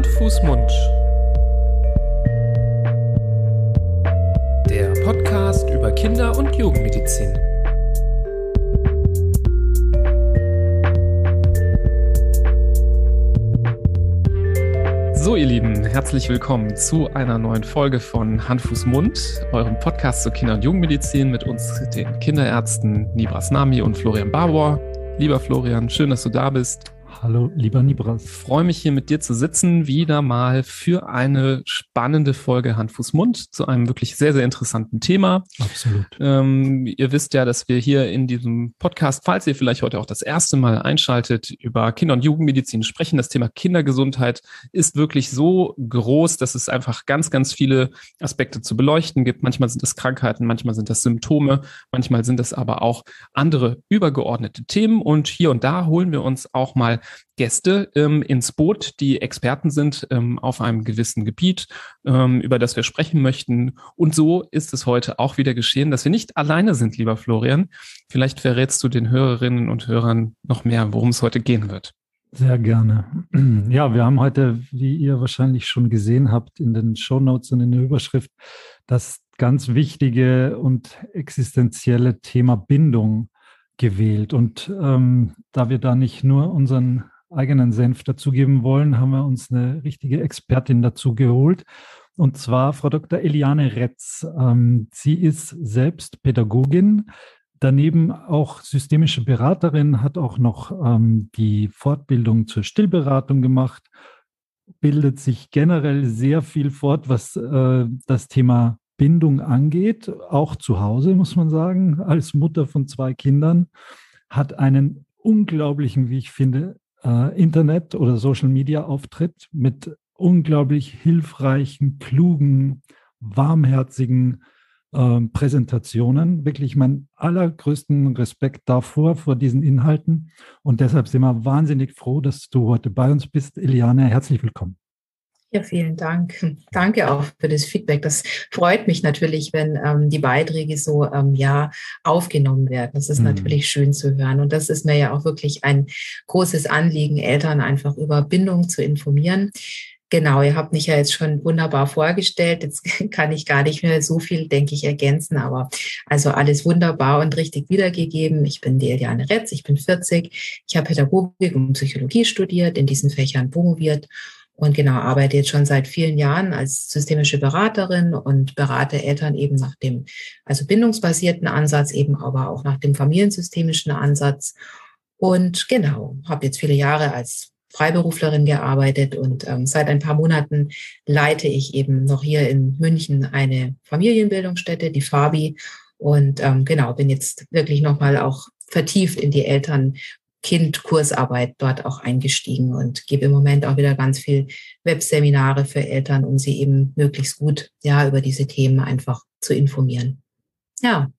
Hand, Fuß, Mund. Der Podcast über Kinder- und Jugendmedizin. So, ihr Lieben, herzlich willkommen zu einer neuen Folge von Hand, Fuß, Mund, eurem Podcast zur Kinder- und Jugendmedizin mit uns, den Kinderärzten Nibras Nami und Florian Barbour. Lieber Florian, schön, dass du da bist. Hallo, lieber Nibras. Ich freue mich hier mit dir zu sitzen, wieder mal für eine spannende Folge Hand, Fuß, Mund zu einem wirklich sehr, sehr interessanten Thema. Absolut. Ähm, ihr wisst ja, dass wir hier in diesem Podcast, falls ihr vielleicht heute auch das erste Mal einschaltet, über Kinder- und Jugendmedizin sprechen. Das Thema Kindergesundheit ist wirklich so groß, dass es einfach ganz, ganz viele Aspekte zu beleuchten gibt. Manchmal sind es Krankheiten, manchmal sind das Symptome, manchmal sind es aber auch andere übergeordnete Themen. Und hier und da holen wir uns auch mal Gäste ähm, ins Boot, die Experten sind ähm, auf einem gewissen Gebiet, ähm, über das wir sprechen möchten. Und so ist es heute auch wieder geschehen, dass wir nicht alleine sind, lieber Florian. Vielleicht verrätst du den Hörerinnen und Hörern noch mehr, worum es heute gehen wird. Sehr gerne. Ja, wir haben heute, wie ihr wahrscheinlich schon gesehen habt, in den Show Notes und in der Überschrift das ganz wichtige und existenzielle Thema Bindung gewählt. Und ähm, da wir da nicht nur unseren eigenen Senf dazugeben wollen, haben wir uns eine richtige Expertin dazu geholt. Und zwar Frau Dr. Eliane Retz. Ähm, sie ist selbst Pädagogin, daneben auch systemische Beraterin, hat auch noch ähm, die Fortbildung zur Stillberatung gemacht, bildet sich generell sehr viel fort, was äh, das Thema Bindung angeht, auch zu Hause, muss man sagen, als Mutter von zwei Kindern, hat einen unglaublichen, wie ich finde, äh, Internet- oder Social-Media-Auftritt mit unglaublich hilfreichen, klugen, warmherzigen äh, Präsentationen. Wirklich meinen allergrößten Respekt davor, vor diesen Inhalten. Und deshalb sind wir wahnsinnig froh, dass du heute bei uns bist. Eliane, herzlich willkommen. Ja, vielen Dank. Danke auch für das Feedback. Das freut mich natürlich, wenn ähm, die Beiträge so ähm, ja aufgenommen werden. Das ist mhm. natürlich schön zu hören. Und das ist mir ja auch wirklich ein großes Anliegen, Eltern einfach über Bindung zu informieren. Genau, ihr habt mich ja jetzt schon wunderbar vorgestellt. Jetzt kann ich gar nicht mehr so viel, denke ich, ergänzen, aber also alles wunderbar und richtig wiedergegeben. Ich bin die Eliane Retz, ich bin 40. Ich habe Pädagogik und Psychologie studiert, in diesen Fächern promoviert und genau, arbeite jetzt schon seit vielen Jahren als systemische Beraterin und berate Eltern eben nach dem, also bindungsbasierten Ansatz, eben aber auch nach dem familiensystemischen Ansatz. Und genau, habe jetzt viele Jahre als Freiberuflerin gearbeitet und ähm, seit ein paar Monaten leite ich eben noch hier in München eine Familienbildungsstätte, die Fabi. Und ähm, genau, bin jetzt wirklich nochmal auch vertieft in die Eltern- Kind-Kursarbeit dort auch eingestiegen und gebe im Moment auch wieder ganz viel Webseminare für Eltern, um sie eben möglichst gut ja über diese Themen einfach zu informieren. Ja.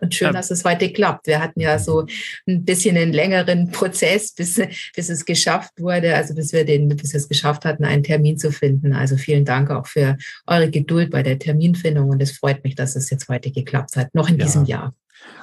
Und schön, dass es heute klappt. Wir hatten ja so ein bisschen einen längeren Prozess, bis, bis es geschafft wurde, also bis wir den, bis wir es geschafft hatten, einen Termin zu finden. Also vielen Dank auch für eure Geduld bei der Terminfindung und es freut mich, dass es jetzt heute geklappt hat, noch in ja. diesem Jahr.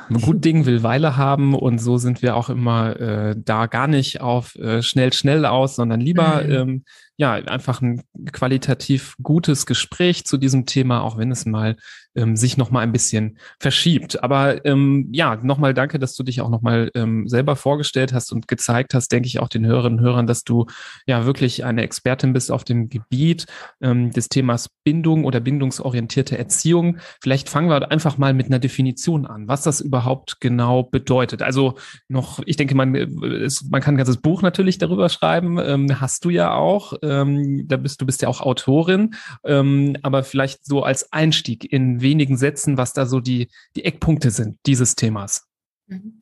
Ein gut Ding will Weile haben und so sind wir auch immer äh, da gar nicht auf äh, schnell, schnell aus, sondern lieber mhm. ähm, ja einfach ein qualitativ gutes Gespräch zu diesem Thema, auch wenn es mal ähm, sich noch mal ein bisschen verschiebt. Aber ähm, ja, nochmal danke, dass du dich auch noch mal ähm, selber vorgestellt hast und gezeigt hast, denke ich auch den Hörerinnen und Hörern, dass du ja wirklich eine Expertin bist auf dem Gebiet ähm, des Themas Bindung oder bindungsorientierte Erziehung. Vielleicht fangen wir einfach mal mit einer Definition an, was das überhaupt genau bedeutet. Also noch, ich denke, man, es, man kann ein ganzes Buch natürlich darüber schreiben. Ähm, hast du ja auch. Ähm, da bist du bist ja auch Autorin, ähm, aber vielleicht so als Einstieg in wenigen Sätzen, was da so die, die Eckpunkte sind dieses Themas. Mhm.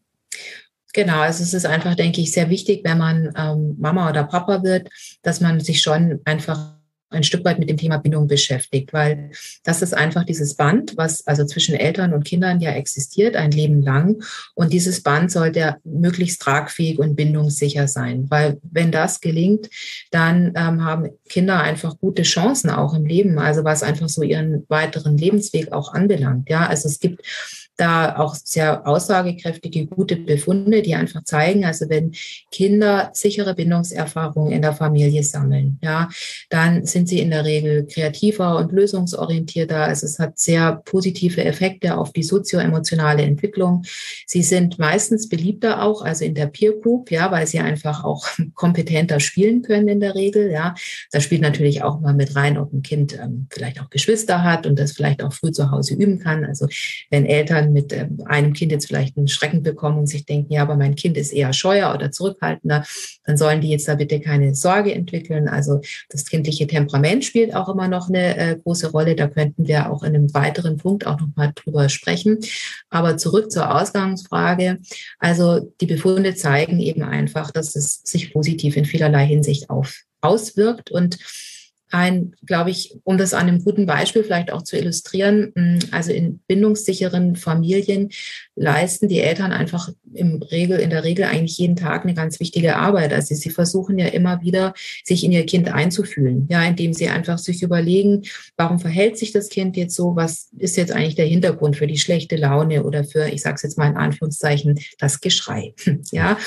Genau, also es ist einfach, denke ich, sehr wichtig, wenn man ähm, Mama oder Papa wird, dass man sich schon einfach ein Stück weit mit dem Thema Bindung beschäftigt, weil das ist einfach dieses Band, was also zwischen Eltern und Kindern ja existiert, ein Leben lang. Und dieses Band sollte möglichst tragfähig und bindungssicher sein, weil wenn das gelingt, dann ähm, haben Kinder einfach gute Chancen auch im Leben, also was einfach so ihren weiteren Lebensweg auch anbelangt. Ja, also es gibt da auch sehr aussagekräftige, gute Befunde, die einfach zeigen, also wenn Kinder sichere Bindungserfahrungen in der Familie sammeln, ja, dann sind sie in der Regel kreativer und lösungsorientierter. Also es hat sehr positive Effekte auf die sozioemotionale Entwicklung. Sie sind meistens beliebter auch, also in der Peer Group, ja, weil sie einfach auch kompetenter spielen können in der Regel, ja. Da spielt natürlich auch mal mit rein, ob ein Kind ähm, vielleicht auch Geschwister hat und das vielleicht auch früh zu Hause üben kann. Also wenn Eltern mit ähm, einem Kind jetzt vielleicht einen Schrecken bekommen und sich denken, ja, aber mein Kind ist eher scheuer oder zurückhaltender, dann sollen die jetzt da bitte keine Sorge entwickeln. Also das kindliche Temperament spielt auch immer noch eine äh, große Rolle. Da könnten wir auch in einem weiteren Punkt auch noch mal drüber sprechen. Aber zurück zur Ausgangsfrage. Also die Befunde zeigen eben einfach, dass es sich positiv in vielerlei Hinsicht auf, auswirkt und ein, glaube ich, um das an einem guten Beispiel vielleicht auch zu illustrieren, mm, also in bindungssicheren Familien leisten die Eltern einfach im Regel, in der Regel eigentlich jeden Tag eine ganz wichtige Arbeit. Also sie versuchen ja immer wieder, sich in ihr Kind einzufühlen, ja, indem sie einfach sich überlegen, warum verhält sich das Kind jetzt so? Was ist jetzt eigentlich der Hintergrund für die schlechte Laune oder für, ich sage es jetzt mal in Anführungszeichen, das Geschrei, ja?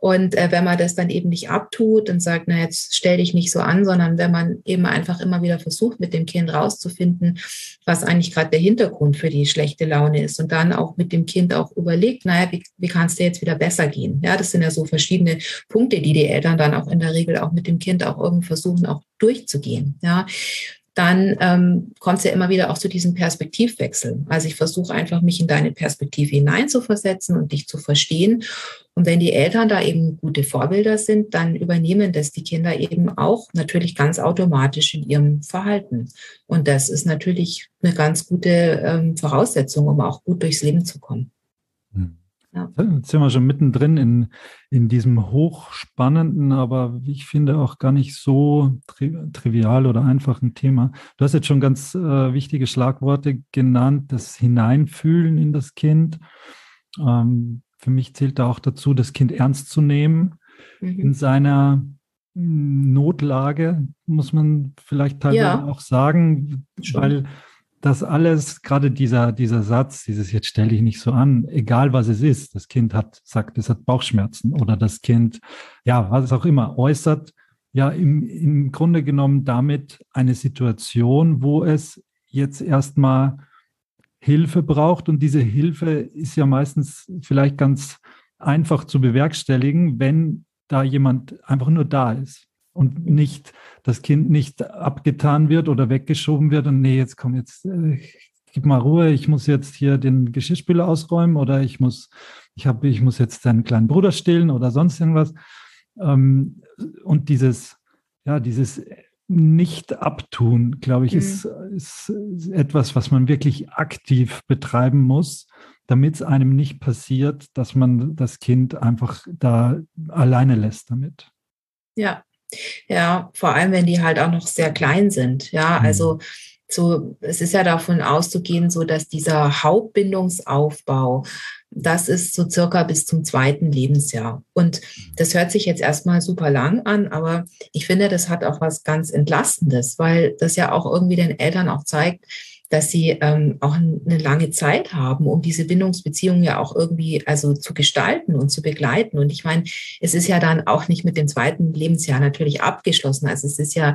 Und äh, wenn man das dann eben nicht abtut und sagt, na jetzt stell dich nicht so an, sondern wenn man eben einfach immer wieder versucht, mit dem Kind rauszufinden, was eigentlich gerade der Hintergrund für die schlechte Laune ist und dann auch mit dem Kind auch überlegt, naja, wie, wie kann es dir jetzt wieder besser gehen? Ja, das sind ja so verschiedene Punkte, die die Eltern dann auch in der Regel auch mit dem Kind auch irgendwie versuchen, auch durchzugehen. Ja, dann ähm, kommt es ja immer wieder auch zu diesem Perspektivwechsel. Also ich versuche einfach, mich in deine Perspektive hineinzuversetzen und dich zu verstehen. Und wenn die Eltern da eben gute Vorbilder sind, dann übernehmen das die Kinder eben auch natürlich ganz automatisch in ihrem Verhalten. Und das ist natürlich eine ganz gute ähm, Voraussetzung, um auch gut durchs Leben zu kommen. Hm. Ja. Jetzt sind wir schon mittendrin in, in diesem hochspannenden, aber wie ich finde auch gar nicht so tri trivial oder einfachen Thema. Du hast jetzt schon ganz äh, wichtige Schlagworte genannt, das Hineinfühlen in das Kind. Ähm, für mich zählt da auch dazu, das Kind ernst zu nehmen mhm. in seiner Notlage, muss man vielleicht teilweise ja. auch sagen, Schon. weil das alles, gerade dieser, dieser Satz, dieses jetzt stelle ich nicht so an, egal was es ist, das Kind hat, sagt, es hat Bauchschmerzen oder das Kind, ja, was auch immer, äußert ja im, im Grunde genommen damit eine Situation, wo es jetzt erstmal Hilfe braucht. Und diese Hilfe ist ja meistens vielleicht ganz einfach zu bewerkstelligen, wenn da jemand einfach nur da ist und nicht das Kind nicht abgetan wird oder weggeschoben wird und nee, jetzt komm, jetzt äh, gib mal Ruhe, ich muss jetzt hier den Geschirrspüler ausräumen oder ich muss, ich habe, ich muss jetzt deinen kleinen Bruder stillen oder sonst irgendwas. Ähm, und dieses, ja, dieses nicht abtun, glaube ich, mhm. ist, ist etwas, was man wirklich aktiv betreiben muss, damit es einem nicht passiert, dass man das Kind einfach da alleine lässt damit. Ja, ja, vor allem, wenn die halt auch noch sehr klein sind. Ja, mhm. also so, es ist ja davon auszugehen, so dass dieser Hauptbindungsaufbau, das ist so circa bis zum zweiten Lebensjahr. Und das hört sich jetzt erstmal super lang an, aber ich finde, das hat auch was ganz Entlastendes, weil das ja auch irgendwie den Eltern auch zeigt, dass sie ähm, auch eine lange Zeit haben, um diese Bindungsbeziehungen ja auch irgendwie also zu gestalten und zu begleiten. Und ich meine, es ist ja dann auch nicht mit dem zweiten Lebensjahr natürlich abgeschlossen. Also es ist ja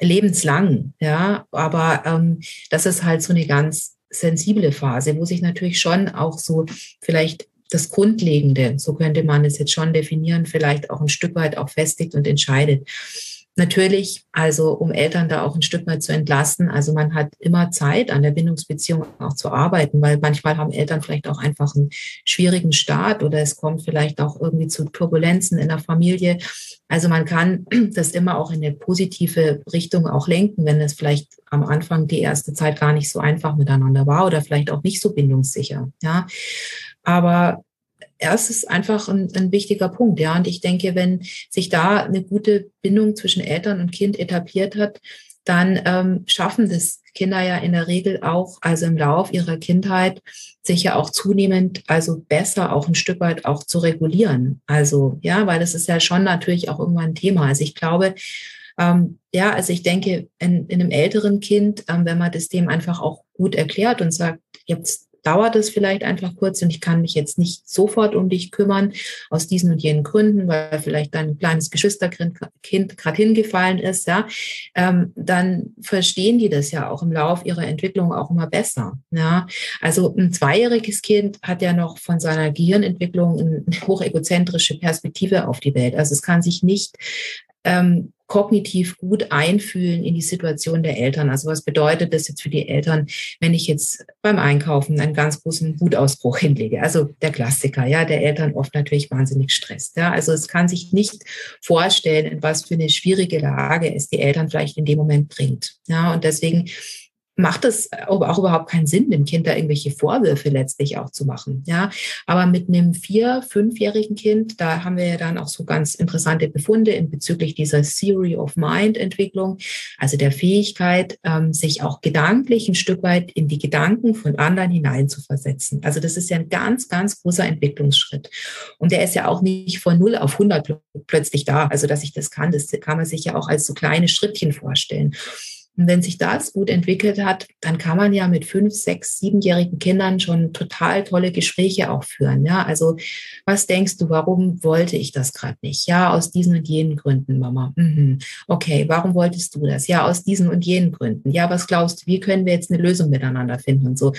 lebenslang, ja. Aber ähm, das ist halt so eine ganz sensible Phase, wo sich natürlich schon auch so vielleicht das Grundlegende, so könnte man es jetzt schon definieren, vielleicht auch ein Stück weit auch festigt und entscheidet. Natürlich, also um Eltern da auch ein Stück weit zu entlasten. Also man hat immer Zeit, an der Bindungsbeziehung auch zu arbeiten, weil manchmal haben Eltern vielleicht auch einfach einen schwierigen Start oder es kommt vielleicht auch irgendwie zu Turbulenzen in der Familie. Also man kann das immer auch in eine positive Richtung auch lenken, wenn es vielleicht am Anfang die erste Zeit gar nicht so einfach miteinander war oder vielleicht auch nicht so bindungssicher. Ja. Aber ja, einfach ein, ein, wichtiger Punkt, ja. Und ich denke, wenn sich da eine gute Bindung zwischen Eltern und Kind etabliert hat, dann ähm, schaffen das Kinder ja in der Regel auch, also im Lauf ihrer Kindheit, sich ja auch zunehmend, also besser auch ein Stück weit auch zu regulieren. Also ja, weil das ist ja schon natürlich auch irgendwann ein Thema. Also ich glaube, ähm, ja, also ich denke, in, in einem älteren Kind, ähm, wenn man das dem einfach auch gut erklärt und sagt, jetzt dauert es vielleicht einfach kurz und ich kann mich jetzt nicht sofort um dich kümmern, aus diesen und jenen Gründen, weil vielleicht dein kleines Geschwisterkind gerade hingefallen ist, ja, ähm, dann verstehen die das ja auch im Lauf ihrer Entwicklung auch immer besser. Ja. Also ein zweijähriges Kind hat ja noch von seiner Gehirnentwicklung eine hochegozentrische Perspektive auf die Welt. Also es kann sich nicht ähm, kognitiv gut einfühlen in die Situation der Eltern. Also was bedeutet das jetzt für die Eltern, wenn ich jetzt beim Einkaufen einen ganz großen Wutausbruch hinlege? Also der Klassiker, ja, der Eltern oft natürlich wahnsinnig stresst. Ja, also es kann sich nicht vorstellen, in was für eine schwierige Lage es die Eltern vielleicht in dem Moment bringt. Ja, und deswegen macht es aber auch überhaupt keinen Sinn, dem Kind da irgendwelche Vorwürfe letztlich auch zu machen. Ja, aber mit einem vier-, fünfjährigen Kind, da haben wir ja dann auch so ganz interessante Befunde in bezüglich dieser Theory of Mind Entwicklung, also der Fähigkeit, ähm, sich auch gedanklich ein Stück weit in die Gedanken von anderen hineinzuversetzen. Also das ist ja ein ganz, ganz großer Entwicklungsschritt. Und der ist ja auch nicht von 0 auf 100 plötzlich da. Also dass ich das kann, das kann man sich ja auch als so kleine Schrittchen vorstellen. Und wenn sich das gut entwickelt hat, dann kann man ja mit fünf, sechs, siebenjährigen Kindern schon total tolle Gespräche auch führen. Ja, also was denkst du, warum wollte ich das gerade nicht? Ja, aus diesen und jenen Gründen, Mama. Mhm. Okay, warum wolltest du das? Ja, aus diesen und jenen Gründen. Ja, was glaubst du, wie können wir jetzt eine Lösung miteinander finden und so?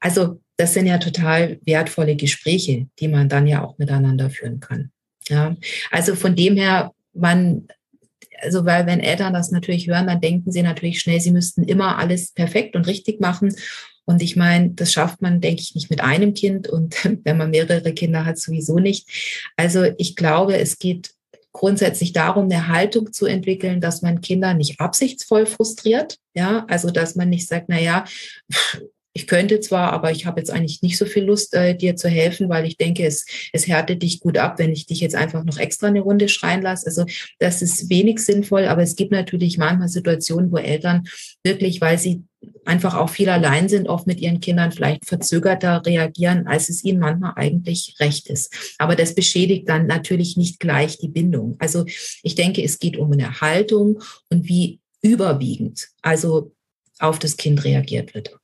Also das sind ja total wertvolle Gespräche, die man dann ja auch miteinander führen kann. Ja, also von dem her, man also weil wenn Eltern das natürlich hören, dann denken sie natürlich schnell, sie müssten immer alles perfekt und richtig machen. Und ich meine, das schafft man, denke ich, nicht mit einem Kind und wenn man mehrere Kinder hat, sowieso nicht. Also ich glaube, es geht grundsätzlich darum, eine Haltung zu entwickeln, dass man Kinder nicht absichtsvoll frustriert. Ja, also dass man nicht sagt, na ja, ich könnte zwar, aber ich habe jetzt eigentlich nicht so viel Lust, äh, dir zu helfen, weil ich denke, es, es härtet dich gut ab, wenn ich dich jetzt einfach noch extra eine Runde schreien lasse. Also das ist wenig sinnvoll, aber es gibt natürlich manchmal Situationen, wo Eltern wirklich, weil sie einfach auch viel allein sind, oft mit ihren Kindern vielleicht verzögerter reagieren, als es ihnen manchmal eigentlich recht ist. Aber das beschädigt dann natürlich nicht gleich die Bindung. Also ich denke, es geht um eine Haltung und wie überwiegend also auf das Kind reagiert wird.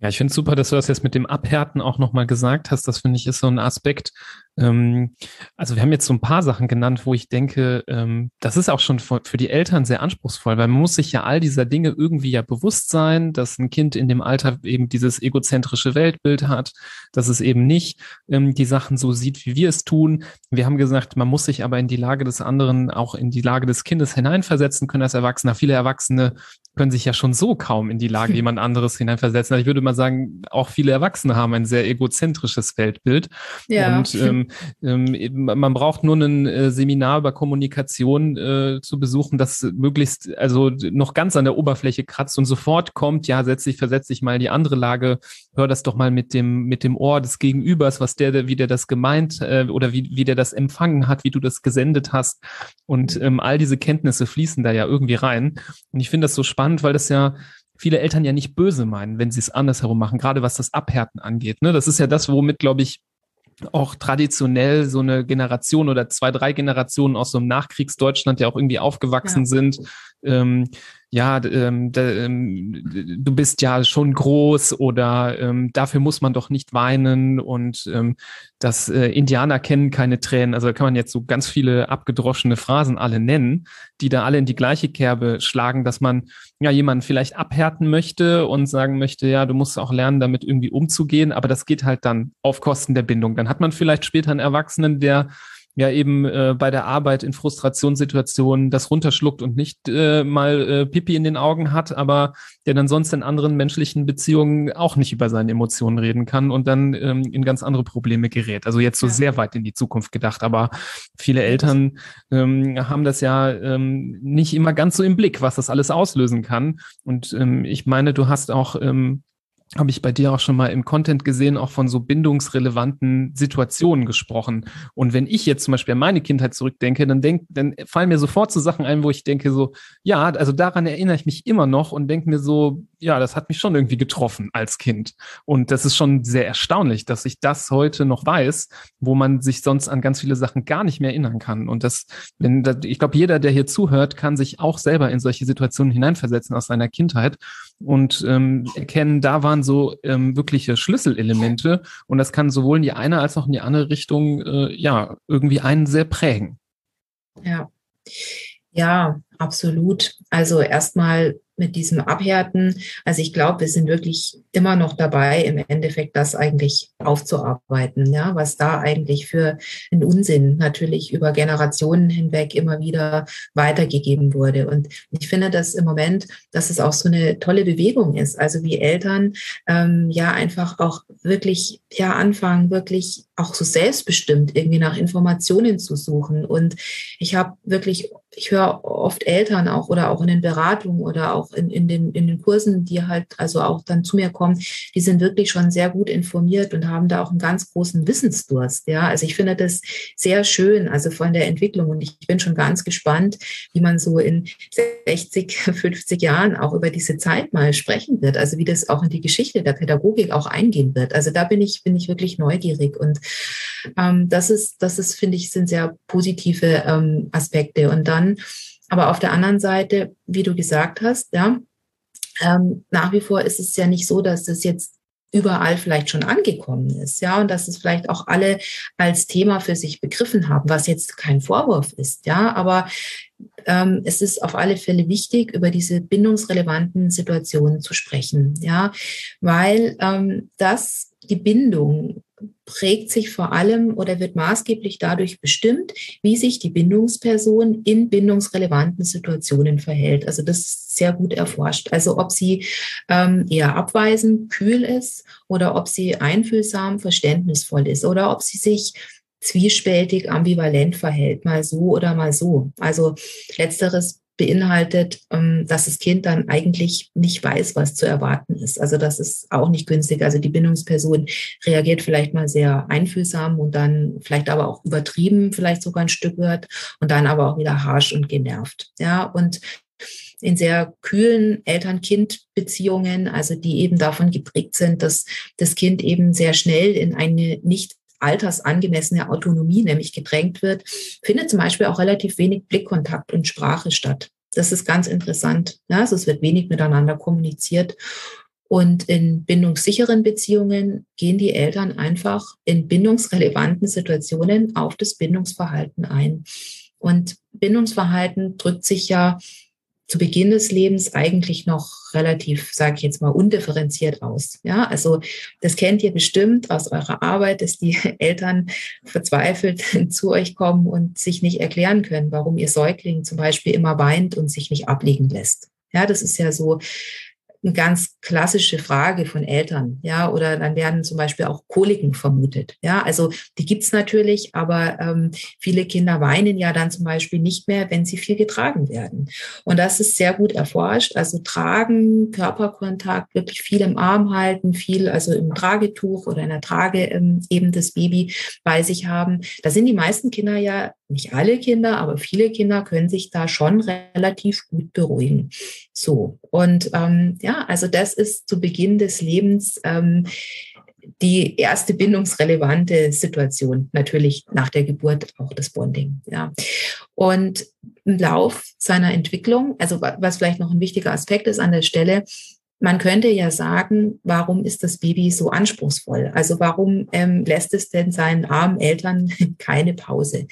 Ja, ich finde es super, dass du das jetzt mit dem Abhärten auch nochmal gesagt hast. Das finde ich ist so ein Aspekt. Ähm, also wir haben jetzt so ein paar Sachen genannt, wo ich denke, ähm, das ist auch schon für, für die Eltern sehr anspruchsvoll, weil man muss sich ja all dieser Dinge irgendwie ja bewusst sein, dass ein Kind in dem Alter eben dieses egozentrische Weltbild hat, dass es eben nicht ähm, die Sachen so sieht, wie wir es tun. Wir haben gesagt, man muss sich aber in die Lage des anderen, auch in die Lage des Kindes hineinversetzen können als Erwachsener. Viele Erwachsene können sich ja schon so kaum in die Lage jemand anderes hineinversetzen. Also ich würde mal sagen, auch viele Erwachsene haben ein sehr egozentrisches Weltbild. Ja. Und ähm, ähm, man braucht nur ein äh, Seminar über Kommunikation äh, zu besuchen, das möglichst also noch ganz an der Oberfläche kratzt und sofort kommt, ja, setz dich, versetz dich mal in die andere Lage, hör das doch mal mit dem, mit dem Ohr des Gegenübers, was der, wie der das gemeint äh, oder wie, wie der das empfangen hat, wie du das gesendet hast. Und ähm, all diese Kenntnisse fließen da ja irgendwie rein. Und ich finde das so spannend spannend, weil das ja viele Eltern ja nicht böse meinen, wenn sie es andersherum machen, gerade was das Abhärten angeht. Ne? Das ist ja das, womit, glaube ich, auch traditionell so eine Generation oder zwei, drei Generationen aus so einem Nachkriegsdeutschland ja auch irgendwie aufgewachsen ja. sind. Ähm, ja, ähm, ähm, du bist ja schon groß oder ähm, dafür muss man doch nicht weinen und ähm, dass äh, Indianer kennen keine Tränen. Also da kann man jetzt so ganz viele abgedroschene Phrasen alle nennen, die da alle in die gleiche Kerbe schlagen, dass man ja jemanden vielleicht abhärten möchte und sagen möchte, ja, du musst auch lernen, damit irgendwie umzugehen, aber das geht halt dann auf Kosten der Bindung. Dann hat man vielleicht später einen Erwachsenen, der ja eben äh, bei der Arbeit in Frustrationssituationen das runterschluckt und nicht äh, mal äh, Pipi in den Augen hat, aber der dann sonst in anderen menschlichen Beziehungen auch nicht über seine Emotionen reden kann und dann ähm, in ganz andere Probleme gerät. Also jetzt so ja. sehr weit in die Zukunft gedacht, aber viele Eltern ähm, haben das ja ähm, nicht immer ganz so im Blick, was das alles auslösen kann. Und ähm, ich meine, du hast auch ähm, habe ich bei dir auch schon mal im Content gesehen, auch von so bindungsrelevanten Situationen gesprochen. Und wenn ich jetzt zum Beispiel an meine Kindheit zurückdenke, dann denk, dann fallen mir sofort so Sachen ein, wo ich denke so, ja, also daran erinnere ich mich immer noch und denke mir so, ja, das hat mich schon irgendwie getroffen als Kind. Und das ist schon sehr erstaunlich, dass ich das heute noch weiß, wo man sich sonst an ganz viele Sachen gar nicht mehr erinnern kann. Und das, wenn, ich glaube, jeder, der hier zuhört, kann sich auch selber in solche Situationen hineinversetzen aus seiner Kindheit und ähm, erkennen, da waren waren so ähm, wirkliche Schlüsselelemente und das kann sowohl in die eine als auch in die andere Richtung äh, ja irgendwie einen sehr prägen. Ja. Ja, absolut. Also erstmal mit diesem Abhärten. Also ich glaube, wir sind wirklich immer noch dabei, im Endeffekt das eigentlich aufzuarbeiten, ja, was da eigentlich für ein Unsinn natürlich über Generationen hinweg immer wieder weitergegeben wurde. Und ich finde das im Moment, dass es auch so eine tolle Bewegung ist. Also wie Eltern ähm, ja einfach auch wirklich ja anfangen, wirklich auch so selbstbestimmt irgendwie nach Informationen zu suchen. Und ich habe wirklich, ich höre oft Eltern auch oder auch in den Beratungen oder auch in, in, den, in den Kursen, die halt also auch dann zu mir kommen, die sind wirklich schon sehr gut informiert und haben da auch einen ganz großen Wissensdurst. Ja, also ich finde das sehr schön, also von der Entwicklung. Und ich bin schon ganz gespannt, wie man so in 60, 50 Jahren auch über diese Zeit mal sprechen wird. Also wie das auch in die Geschichte der Pädagogik auch eingehen wird. Also da bin ich, bin ich wirklich neugierig. Und ähm, das ist, das ist, finde ich, sind sehr positive ähm, Aspekte. Und dann, aber auf der anderen Seite, wie du gesagt hast, ja, ähm, nach wie vor ist es ja nicht so, dass es jetzt überall vielleicht schon angekommen ist, ja, und dass es vielleicht auch alle als Thema für sich begriffen haben, was jetzt kein Vorwurf ist, ja, aber ähm, es ist auf alle Fälle wichtig, über diese bindungsrelevanten Situationen zu sprechen, ja, weil ähm, das die Bindung prägt sich vor allem oder wird maßgeblich dadurch bestimmt, wie sich die Bindungsperson in bindungsrelevanten Situationen verhält. Also das ist sehr gut erforscht. Also ob sie ähm, eher abweisend, kühl ist oder ob sie einfühlsam, verständnisvoll ist oder ob sie sich zwiespältig, ambivalent verhält, mal so oder mal so. Also letzteres beinhaltet, ähm, dass das Kind dann eigentlich nicht weiß, was zu erwarten ist. Also das ist auch nicht günstig. Also die Bindungsperson reagiert vielleicht mal sehr einfühlsam und dann vielleicht aber auch übertrieben, vielleicht sogar ein Stück wird und dann aber auch wieder harsh und genervt. Ja, und in sehr kühlen Eltern-Kind-Beziehungen, also die eben davon geprägt sind, dass das Kind eben sehr schnell in eine nicht altersangemessene Autonomie nämlich gedrängt wird, findet zum Beispiel auch relativ wenig Blickkontakt und Sprache statt. Das ist ganz interessant. Ja, also es wird wenig miteinander kommuniziert. Und in bindungssicheren Beziehungen gehen die Eltern einfach in bindungsrelevanten Situationen auf das Bindungsverhalten ein. Und Bindungsverhalten drückt sich ja zu Beginn des Lebens eigentlich noch relativ, sage ich jetzt mal, undifferenziert aus. Ja, also das kennt ihr bestimmt aus eurer Arbeit, dass die Eltern verzweifelt zu euch kommen und sich nicht erklären können, warum ihr Säugling zum Beispiel immer weint und sich nicht ablegen lässt. Ja, das ist ja so eine ganz klassische Frage von Eltern, ja, oder dann werden zum Beispiel auch Koliken vermutet, ja, also die gibt's natürlich, aber ähm, viele Kinder weinen ja dann zum Beispiel nicht mehr, wenn sie viel getragen werden. Und das ist sehr gut erforscht, also tragen, Körperkontakt, wirklich viel im Arm halten, viel also im Tragetuch oder in der Trage ähm, eben das Baby bei sich haben. Da sind die meisten Kinder ja nicht alle Kinder, aber viele Kinder können sich da schon relativ gut beruhigen. So, und ähm, ja, also das ist zu Beginn des Lebens ähm, die erste bindungsrelevante Situation, natürlich nach der Geburt auch das Bonding. Ja. Und im Lauf seiner Entwicklung, also was vielleicht noch ein wichtiger Aspekt ist an der Stelle, man könnte ja sagen, warum ist das Baby so anspruchsvoll? Also warum ähm, lässt es denn seinen armen Eltern keine Pause?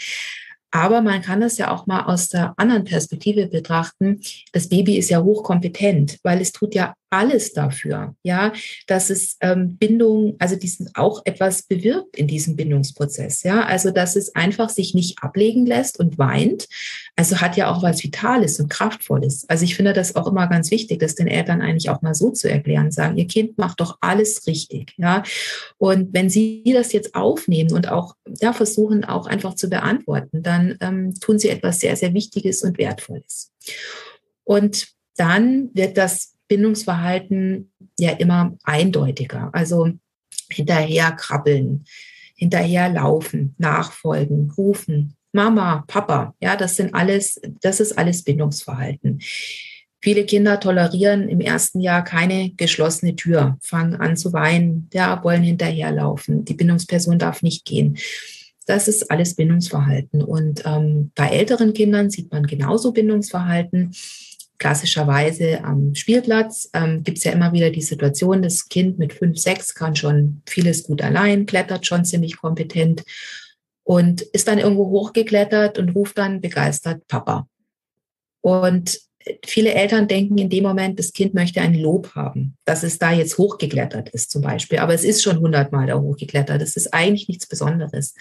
Aber man kann das ja auch mal aus der anderen Perspektive betrachten. Das Baby ist ja hochkompetent, weil es tut ja alles dafür, ja, dass es ähm, Bindung, also diesen auch etwas bewirkt in diesem Bindungsprozess, ja, also dass es einfach sich nicht ablegen lässt und weint, also hat ja auch was Vitales und Kraftvolles. Also ich finde das auch immer ganz wichtig, das den Eltern eigentlich auch mal so zu erklären, sagen, ihr Kind macht doch alles richtig, ja, und wenn sie das jetzt aufnehmen und auch ja versuchen auch einfach zu beantworten, dann ähm, tun sie etwas sehr sehr Wichtiges und Wertvolles. Und dann wird das Bindungsverhalten ja immer eindeutiger. Also hinterher krabbeln, hinterher laufen, nachfolgen, rufen, Mama, Papa, ja, das sind alles, das ist alles Bindungsverhalten. Viele Kinder tolerieren im ersten Jahr keine geschlossene Tür, fangen an zu weinen, ja, wollen hinterherlaufen. Die Bindungsperson darf nicht gehen. Das ist alles Bindungsverhalten. Und ähm, bei älteren Kindern sieht man genauso Bindungsverhalten klassischerweise am Spielplatz ähm, gibt es ja immer wieder die Situation, das Kind mit fünf, sechs kann schon vieles gut allein, klettert schon ziemlich kompetent und ist dann irgendwo hochgeklettert und ruft dann begeistert Papa. Und viele Eltern denken in dem Moment, das Kind möchte ein Lob haben, dass es da jetzt hochgeklettert ist zum Beispiel. Aber es ist schon hundertmal da hochgeklettert. Das ist eigentlich nichts Besonderes.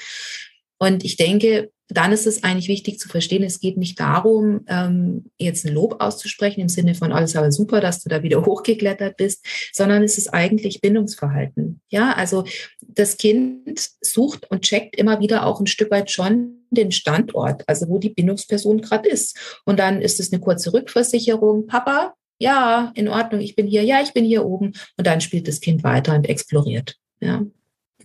Und ich denke, dann ist es eigentlich wichtig zu verstehen, es geht nicht darum, ähm, jetzt ein Lob auszusprechen im Sinne von alles aber super, dass du da wieder hochgeklettert bist, sondern es ist eigentlich Bindungsverhalten. Ja, also das Kind sucht und checkt immer wieder auch ein Stück weit schon den Standort, also wo die Bindungsperson gerade ist. Und dann ist es eine kurze Rückversicherung. Papa, ja, in Ordnung, ich bin hier, ja, ich bin hier oben. Und dann spielt das Kind weiter und exploriert. Ja.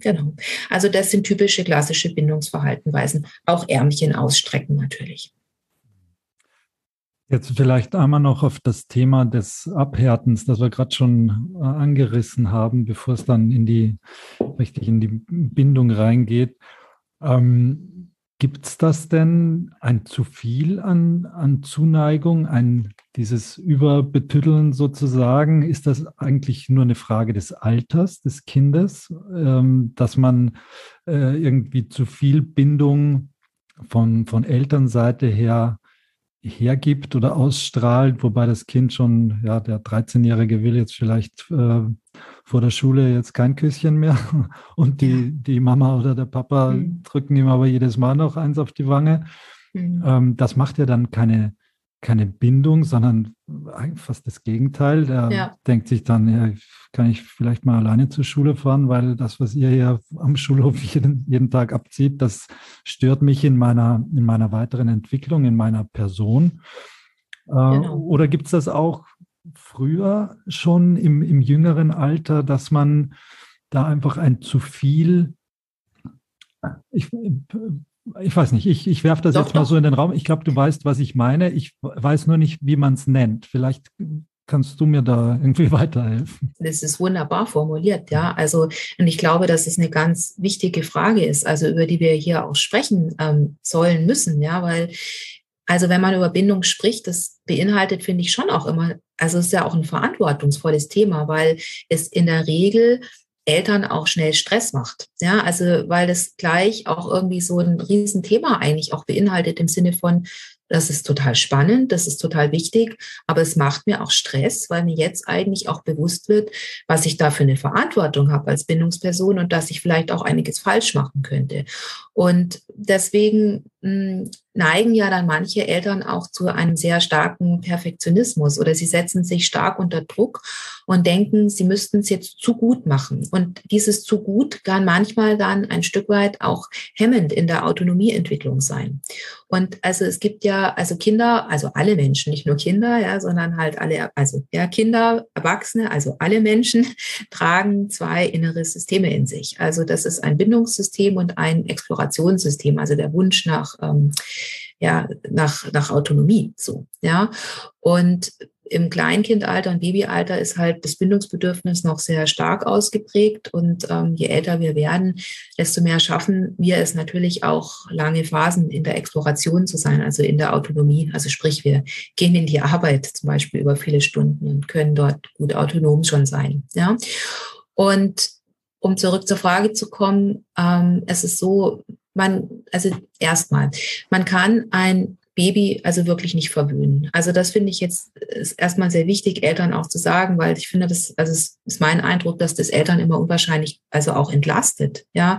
Genau. Also das sind typische klassische Bindungsverhaltenweisen. Auch Ärmchen ausstrecken natürlich. Jetzt vielleicht einmal noch auf das Thema des Abhärtens, das wir gerade schon äh, angerissen haben, bevor es dann in die richtig in die Bindung reingeht. Ähm, Gibt es das denn ein zu viel an, an Zuneigung, ein dieses Überbetütteln sozusagen? Ist das eigentlich nur eine Frage des Alters des Kindes, ähm, dass man äh, irgendwie zu viel Bindung von, von Elternseite her hergibt oder ausstrahlt, wobei das Kind schon, ja, der 13-Jährige will jetzt vielleicht äh, vor der Schule jetzt kein Küsschen mehr und die, die Mama oder der Papa mhm. drücken ihm aber jedes Mal noch eins auf die Wange. Mhm. Ähm, das macht ja dann keine, keine Bindung, sondern fast das Gegenteil. Der ja. denkt sich dann, ja, kann ich vielleicht mal alleine zur Schule fahren, weil das, was ihr hier am Schulhof jeden, jeden Tag abzieht, das stört mich in meiner, in meiner weiteren Entwicklung, in meiner Person. Äh, genau. Oder gibt es das auch früher schon im, im jüngeren Alter, dass man da einfach ein zu viel ich, ich weiß nicht, ich, ich werfe das doch, jetzt mal doch. so in den Raum. Ich glaube, du weißt, was ich meine. Ich weiß nur nicht, wie man es nennt. Vielleicht kannst du mir da irgendwie weiterhelfen. Das ist wunderbar formuliert, ja. Also, und ich glaube, dass es eine ganz wichtige Frage ist, also über die wir hier auch sprechen ähm, sollen müssen, ja, weil also wenn man über Bindung spricht, das beinhaltet, finde ich schon auch immer, also es ist ja auch ein verantwortungsvolles Thema, weil es in der Regel Eltern auch schnell Stress macht. Ja, also weil das gleich auch irgendwie so ein Riesenthema eigentlich auch beinhaltet im Sinne von, das ist total spannend, das ist total wichtig, aber es macht mir auch Stress, weil mir jetzt eigentlich auch bewusst wird, was ich da für eine Verantwortung habe als Bindungsperson und dass ich vielleicht auch einiges falsch machen könnte. Und deswegen neigen ja dann manche Eltern auch zu einem sehr starken Perfektionismus oder sie setzen sich stark unter Druck und denken, sie müssten es jetzt zu gut machen. Und dieses zu gut kann manchmal dann ein Stück weit auch hemmend in der Autonomieentwicklung sein. Und also es gibt ja, also Kinder, also alle Menschen, nicht nur Kinder, ja, sondern halt alle, also ja, Kinder, Erwachsene, also alle Menschen tragen zwei innere Systeme in sich. Also das ist ein Bindungssystem und ein Explorationssystem, also der Wunsch nach ähm, ja, nach, nach Autonomie, so, ja. Und im Kleinkindalter und Babyalter ist halt das Bindungsbedürfnis noch sehr stark ausgeprägt. Und ähm, je älter wir werden, desto mehr schaffen wir es natürlich auch lange Phasen in der Exploration zu sein, also in der Autonomie. Also sprich, wir gehen in die Arbeit zum Beispiel über viele Stunden und können dort gut autonom schon sein. Ja. Und um zurück zur Frage zu kommen, ähm, es ist so, man, also erstmal, man kann ein Baby also wirklich nicht verwöhnen. Also das finde ich jetzt erstmal sehr wichtig, Eltern auch zu sagen, weil ich finde, das, also es ist mein Eindruck, dass das Eltern immer unwahrscheinlich, also auch entlastet. Ja,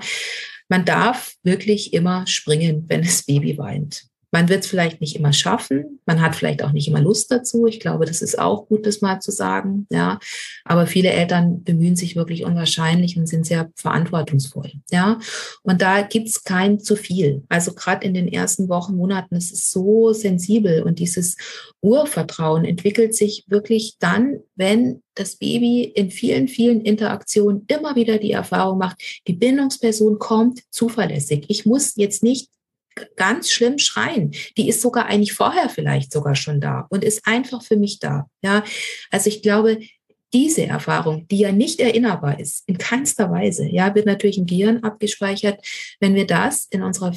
man darf wirklich immer springen, wenn das Baby weint. Man wird es vielleicht nicht immer schaffen. Man hat vielleicht auch nicht immer Lust dazu. Ich glaube, das ist auch gut, das mal zu sagen. Ja, aber viele Eltern bemühen sich wirklich unwahrscheinlich und sind sehr verantwortungsvoll. Ja, und da gibt's kein zu viel. Also gerade in den ersten Wochen, Monaten ist es so sensibel und dieses Urvertrauen entwickelt sich wirklich dann, wenn das Baby in vielen, vielen Interaktionen immer wieder die Erfahrung macht, die Bindungsperson kommt zuverlässig. Ich muss jetzt nicht ganz schlimm schreien. Die ist sogar eigentlich vorher vielleicht sogar schon da und ist einfach für mich da. Ja, also ich glaube, diese Erfahrung, die ja nicht erinnerbar ist, in keinster Weise, ja, wird natürlich im Gehirn abgespeichert. Wenn wir das in unserer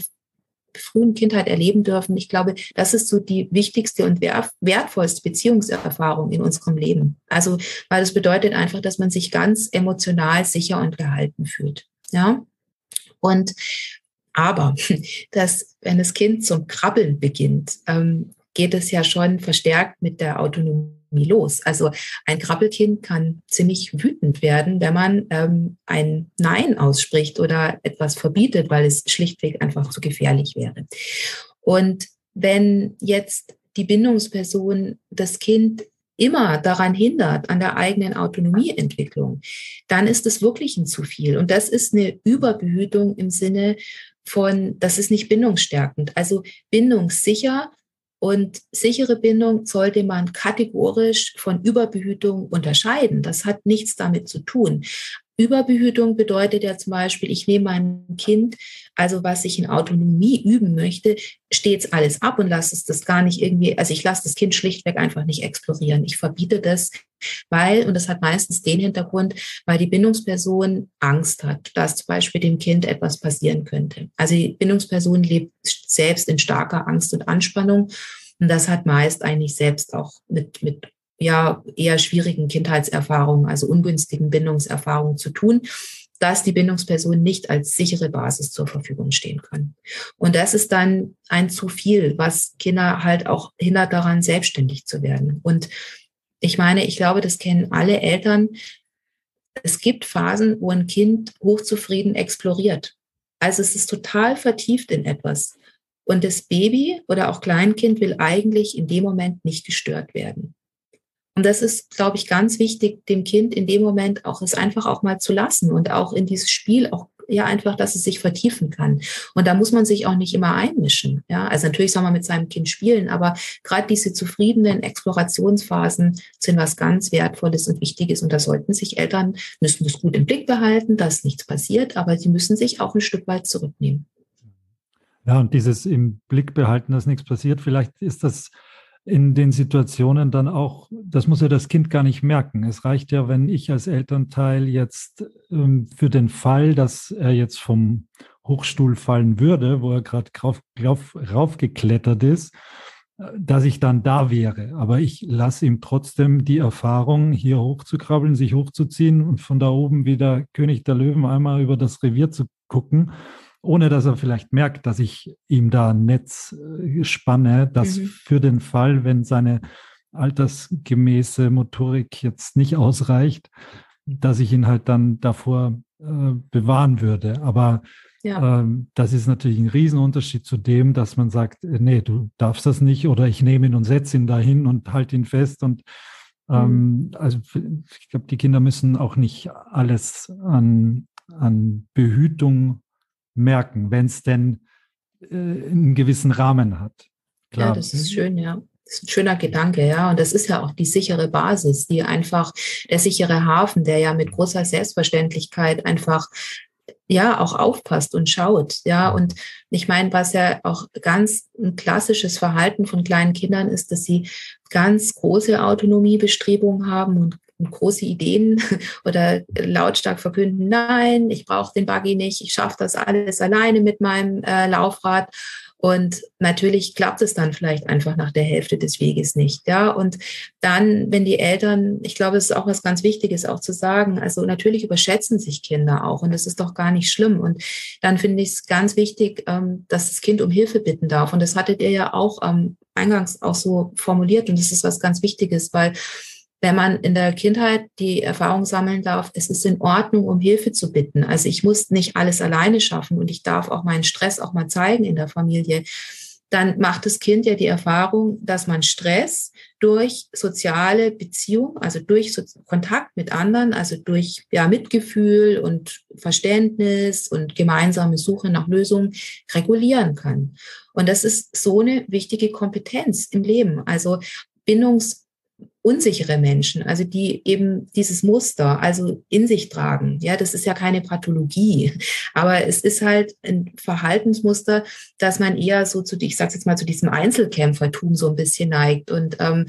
frühen Kindheit erleben dürfen. Ich glaube, das ist so die wichtigste und wertvollste Beziehungserfahrung in unserem Leben. Also, weil es bedeutet einfach, dass man sich ganz emotional sicher und gehalten fühlt. Ja. Und aber, dass, wenn das Kind zum Krabbeln beginnt, ähm, geht es ja schon verstärkt mit der Autonomie los. Also ein Krabbelkind kann ziemlich wütend werden, wenn man ähm, ein Nein ausspricht oder etwas verbietet, weil es schlichtweg einfach zu gefährlich wäre. Und wenn jetzt die Bindungsperson das Kind immer daran hindert, an der eigenen Autonomieentwicklung, dann ist es wirklich ein zu viel. Und das ist eine Überbehütung im Sinne von, das ist nicht bindungsstärkend. Also bindungssicher und sichere Bindung sollte man kategorisch von Überbehütung unterscheiden. Das hat nichts damit zu tun. Überbehütung bedeutet ja zum Beispiel, ich nehme mein Kind, also was ich in Autonomie üben möchte, stets alles ab und lasse es das gar nicht irgendwie, also ich lasse das Kind schlichtweg einfach nicht explorieren. Ich verbiete das, weil, und das hat meistens den Hintergrund, weil die Bindungsperson Angst hat, dass zum Beispiel dem Kind etwas passieren könnte. Also die Bindungsperson lebt selbst in starker Angst und Anspannung. Und das hat meist eigentlich selbst auch mit, mit ja eher schwierigen Kindheitserfahrungen, also ungünstigen Bindungserfahrungen zu tun, dass die Bindungsperson nicht als sichere Basis zur Verfügung stehen kann. Und das ist dann ein zu viel, was Kinder halt auch hindert daran, selbstständig zu werden. Und ich meine, ich glaube, das kennen alle Eltern. Es gibt Phasen, wo ein Kind hochzufrieden exploriert. Also es ist total vertieft in etwas. Und das Baby oder auch Kleinkind will eigentlich in dem Moment nicht gestört werden. Und das ist, glaube ich, ganz wichtig, dem Kind in dem Moment auch es einfach auch mal zu lassen und auch in dieses Spiel auch ja einfach, dass es sich vertiefen kann. Und da muss man sich auch nicht immer einmischen. Ja, also natürlich soll man mit seinem Kind spielen, aber gerade diese zufriedenen Explorationsphasen sind was ganz Wertvolles und Wichtiges. Und da sollten sich Eltern, müssen das gut im Blick behalten, dass nichts passiert, aber sie müssen sich auch ein Stück weit zurücknehmen. Ja, und dieses im Blick behalten, dass nichts passiert, vielleicht ist das in den Situationen dann auch, das muss ja das Kind gar nicht merken. Es reicht ja, wenn ich als Elternteil jetzt ähm, für den Fall, dass er jetzt vom Hochstuhl fallen würde, wo er gerade rauf, rauf, raufgeklettert ist, äh, dass ich dann da wäre. Aber ich lasse ihm trotzdem die Erfahrung, hier hochzukrabbeln, sich hochzuziehen und von da oben wieder König der Löwen einmal über das Revier zu gucken ohne dass er vielleicht merkt, dass ich ihm da ein Netz äh, spanne, das mhm. für den Fall, wenn seine altersgemäße Motorik jetzt nicht ausreicht, dass ich ihn halt dann davor äh, bewahren würde. Aber ja. ähm, das ist natürlich ein Riesenunterschied zu dem, dass man sagt, äh, nee, du darfst das nicht oder ich nehme ihn und setze ihn dahin und halte ihn fest und ähm, mhm. also ich glaube, die Kinder müssen auch nicht alles an, an Behütung merken, wenn es denn äh, einen gewissen Rahmen hat. Klar. Ja, das ist schön, ja. Das ist ein schöner Gedanke, ja. Und das ist ja auch die sichere Basis, die einfach, der sichere Hafen, der ja mit großer Selbstverständlichkeit einfach ja auch aufpasst und schaut, ja. Und ich meine, was ja auch ganz ein klassisches Verhalten von kleinen Kindern ist, dass sie ganz große Autonomiebestrebungen haben und große Ideen oder lautstark verkünden, nein, ich brauche den Buggy nicht, ich schaffe das alles alleine mit meinem äh, Laufrad. Und natürlich klappt es dann vielleicht einfach nach der Hälfte des Weges nicht. Ja, und dann, wenn die Eltern, ich glaube, es ist auch was ganz Wichtiges auch zu sagen. Also natürlich überschätzen sich Kinder auch und das ist doch gar nicht schlimm. Und dann finde ich es ganz wichtig, ähm, dass das Kind um Hilfe bitten darf. Und das hattet ihr ja auch ähm, eingangs auch so formuliert. Und das ist was ganz Wichtiges, weil wenn man in der Kindheit die Erfahrung sammeln darf, es ist in Ordnung, um Hilfe zu bitten. Also ich muss nicht alles alleine schaffen und ich darf auch meinen Stress auch mal zeigen in der Familie. Dann macht das Kind ja die Erfahrung, dass man Stress durch soziale Beziehung, also durch so Kontakt mit anderen, also durch ja, Mitgefühl und Verständnis und gemeinsame Suche nach Lösungen regulieren kann. Und das ist so eine wichtige Kompetenz im Leben. Also Bindungs unsichere Menschen, also die eben dieses Muster also in sich tragen. Ja, das ist ja keine Pathologie, aber es ist halt ein Verhaltensmuster, dass man eher so zu, ich sage jetzt mal, zu diesem Einzelkämpfertum so ein bisschen neigt und ähm,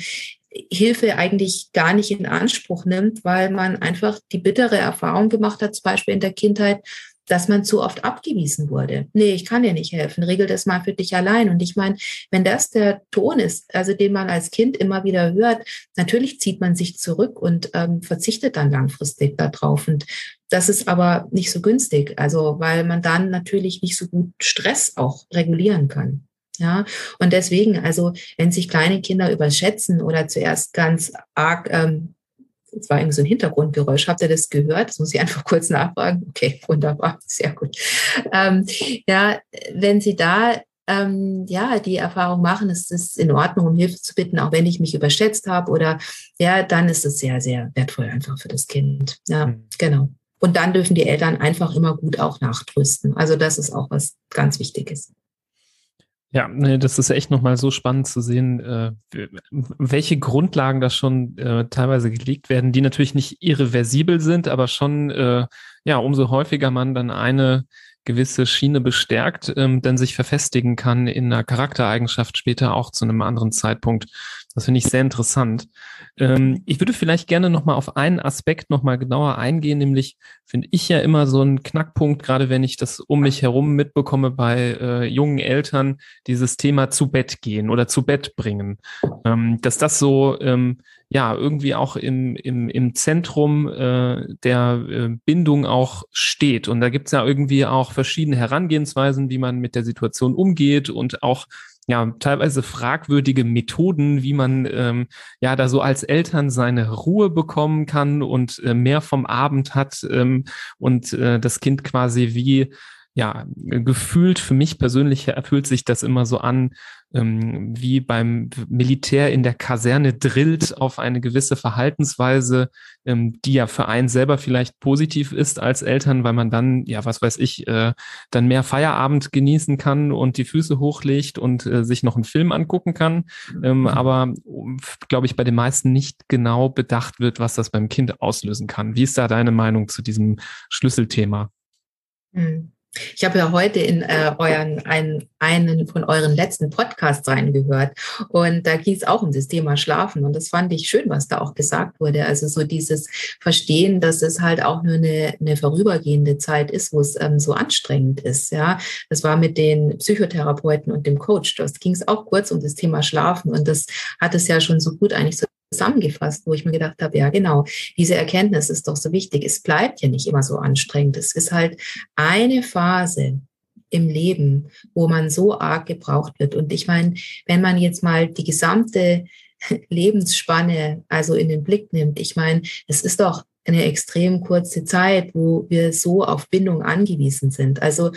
Hilfe eigentlich gar nicht in Anspruch nimmt, weil man einfach die bittere Erfahrung gemacht hat, zum Beispiel in der Kindheit, dass man zu oft abgewiesen wurde. Nee, ich kann dir nicht helfen, regel das mal für dich allein. Und ich meine, wenn das der Ton ist, also den man als Kind immer wieder hört, natürlich zieht man sich zurück und ähm, verzichtet dann langfristig darauf. Und das ist aber nicht so günstig, also weil man dann natürlich nicht so gut Stress auch regulieren kann. Ja, und deswegen, also wenn sich kleine Kinder überschätzen oder zuerst ganz arg ähm, es war irgendwie so ein Hintergrundgeräusch. Habt ihr das gehört? Das muss ich einfach kurz nachfragen. Okay, wunderbar, sehr gut. Ähm, ja, wenn Sie da ähm, ja die Erfahrung machen, ist es in Ordnung, um Hilfe zu bitten, auch wenn ich mich überschätzt habe oder ja, dann ist es sehr, sehr wertvoll einfach für das Kind. Ja, mhm. genau. Und dann dürfen die Eltern einfach immer gut auch nachtrösten. Also das ist auch was ganz Wichtiges. Ja, nee, das ist echt nochmal so spannend zu sehen, äh, welche Grundlagen da schon äh, teilweise gelegt werden, die natürlich nicht irreversibel sind, aber schon, äh, ja, umso häufiger man dann eine gewisse Schiene bestärkt, ähm, dann sich verfestigen kann in einer Charaktereigenschaft später auch zu einem anderen Zeitpunkt. Das finde ich sehr interessant. Ähm, ich würde vielleicht gerne nochmal auf einen Aspekt nochmal genauer eingehen, nämlich finde ich ja immer so ein Knackpunkt, gerade wenn ich das um mich herum mitbekomme bei äh, jungen Eltern, dieses Thema zu Bett gehen oder zu Bett bringen. Ähm, dass das so ähm, ja irgendwie auch im, im, im Zentrum äh, der äh, Bindung auch steht. Und da gibt es ja irgendwie auch verschiedene Herangehensweisen, wie man mit der Situation umgeht und auch ja teilweise fragwürdige Methoden, wie man ähm, ja da so als Eltern seine Ruhe bekommen kann und äh, mehr vom Abend hat ähm, und äh, das Kind quasi wie ja, gefühlt für mich persönlich erfüllt sich das immer so an, ähm, wie beim Militär in der Kaserne drillt auf eine gewisse Verhaltensweise, ähm, die ja für einen selber vielleicht positiv ist als Eltern, weil man dann, ja, was weiß ich, äh, dann mehr Feierabend genießen kann und die Füße hochlegt und äh, sich noch einen Film angucken kann. Ähm, mhm. aber, glaube ich, bei den meisten nicht genau bedacht wird, was das beim Kind auslösen kann. Wie ist da deine Meinung zu diesem Schlüsselthema? Mhm. Ich habe ja heute in äh, euren, ein, einen von euren letzten Podcasts reingehört und da ging es auch um das Thema Schlafen und das fand ich schön, was da auch gesagt wurde. Also so dieses Verstehen, dass es halt auch nur eine, eine vorübergehende Zeit ist, wo es ähm, so anstrengend ist. Ja, das war mit den Psychotherapeuten und dem Coach. Das ging es auch kurz um das Thema Schlafen und das hat es ja schon so gut eigentlich so zusammengefasst, wo ich mir gedacht habe, ja genau, diese Erkenntnis ist doch so wichtig. Es bleibt ja nicht immer so anstrengend. Es ist halt eine Phase im Leben, wo man so arg gebraucht wird. Und ich meine, wenn man jetzt mal die gesamte Lebensspanne also in den Blick nimmt, ich meine, es ist doch eine extrem kurze Zeit, wo wir so auf Bindung angewiesen sind. Also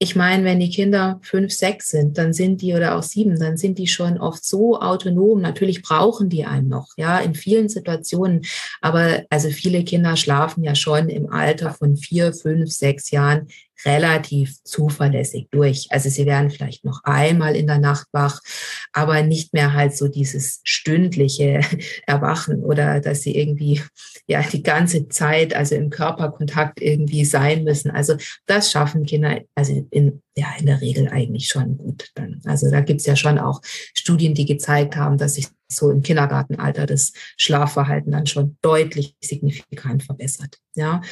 ich meine, wenn die Kinder fünf, sechs sind, dann sind die oder auch sieben, dann sind die schon oft so autonom. Natürlich brauchen die einen noch, ja, in vielen Situationen. Aber also viele Kinder schlafen ja schon im Alter von vier, fünf, sechs Jahren relativ zuverlässig durch. Also sie werden vielleicht noch einmal in der Nacht wach, aber nicht mehr halt so dieses stündliche Erwachen oder dass sie irgendwie ja die ganze Zeit also im Körperkontakt irgendwie sein müssen. Also das schaffen Kinder also in ja in der Regel eigentlich schon gut dann. Also da gibt's ja schon auch Studien, die gezeigt haben, dass sich so im Kindergartenalter das Schlafverhalten dann schon deutlich signifikant verbessert. Ja,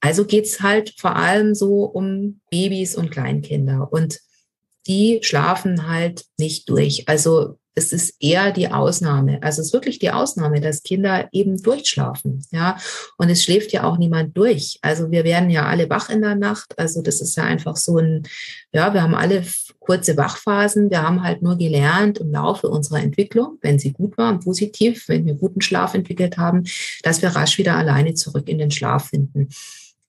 also geht's halt vor allem so um Babys und Kleinkinder und die schlafen halt nicht durch. Also es ist eher die Ausnahme. Also es ist wirklich die Ausnahme, dass Kinder eben durchschlafen. Ja, und es schläft ja auch niemand durch. Also wir werden ja alle wach in der Nacht. Also das ist ja einfach so ein, ja, wir haben alle kurze Wachphasen. Wir haben halt nur gelernt im Laufe unserer Entwicklung, wenn sie gut war und positiv, wenn wir guten Schlaf entwickelt haben, dass wir rasch wieder alleine zurück in den Schlaf finden.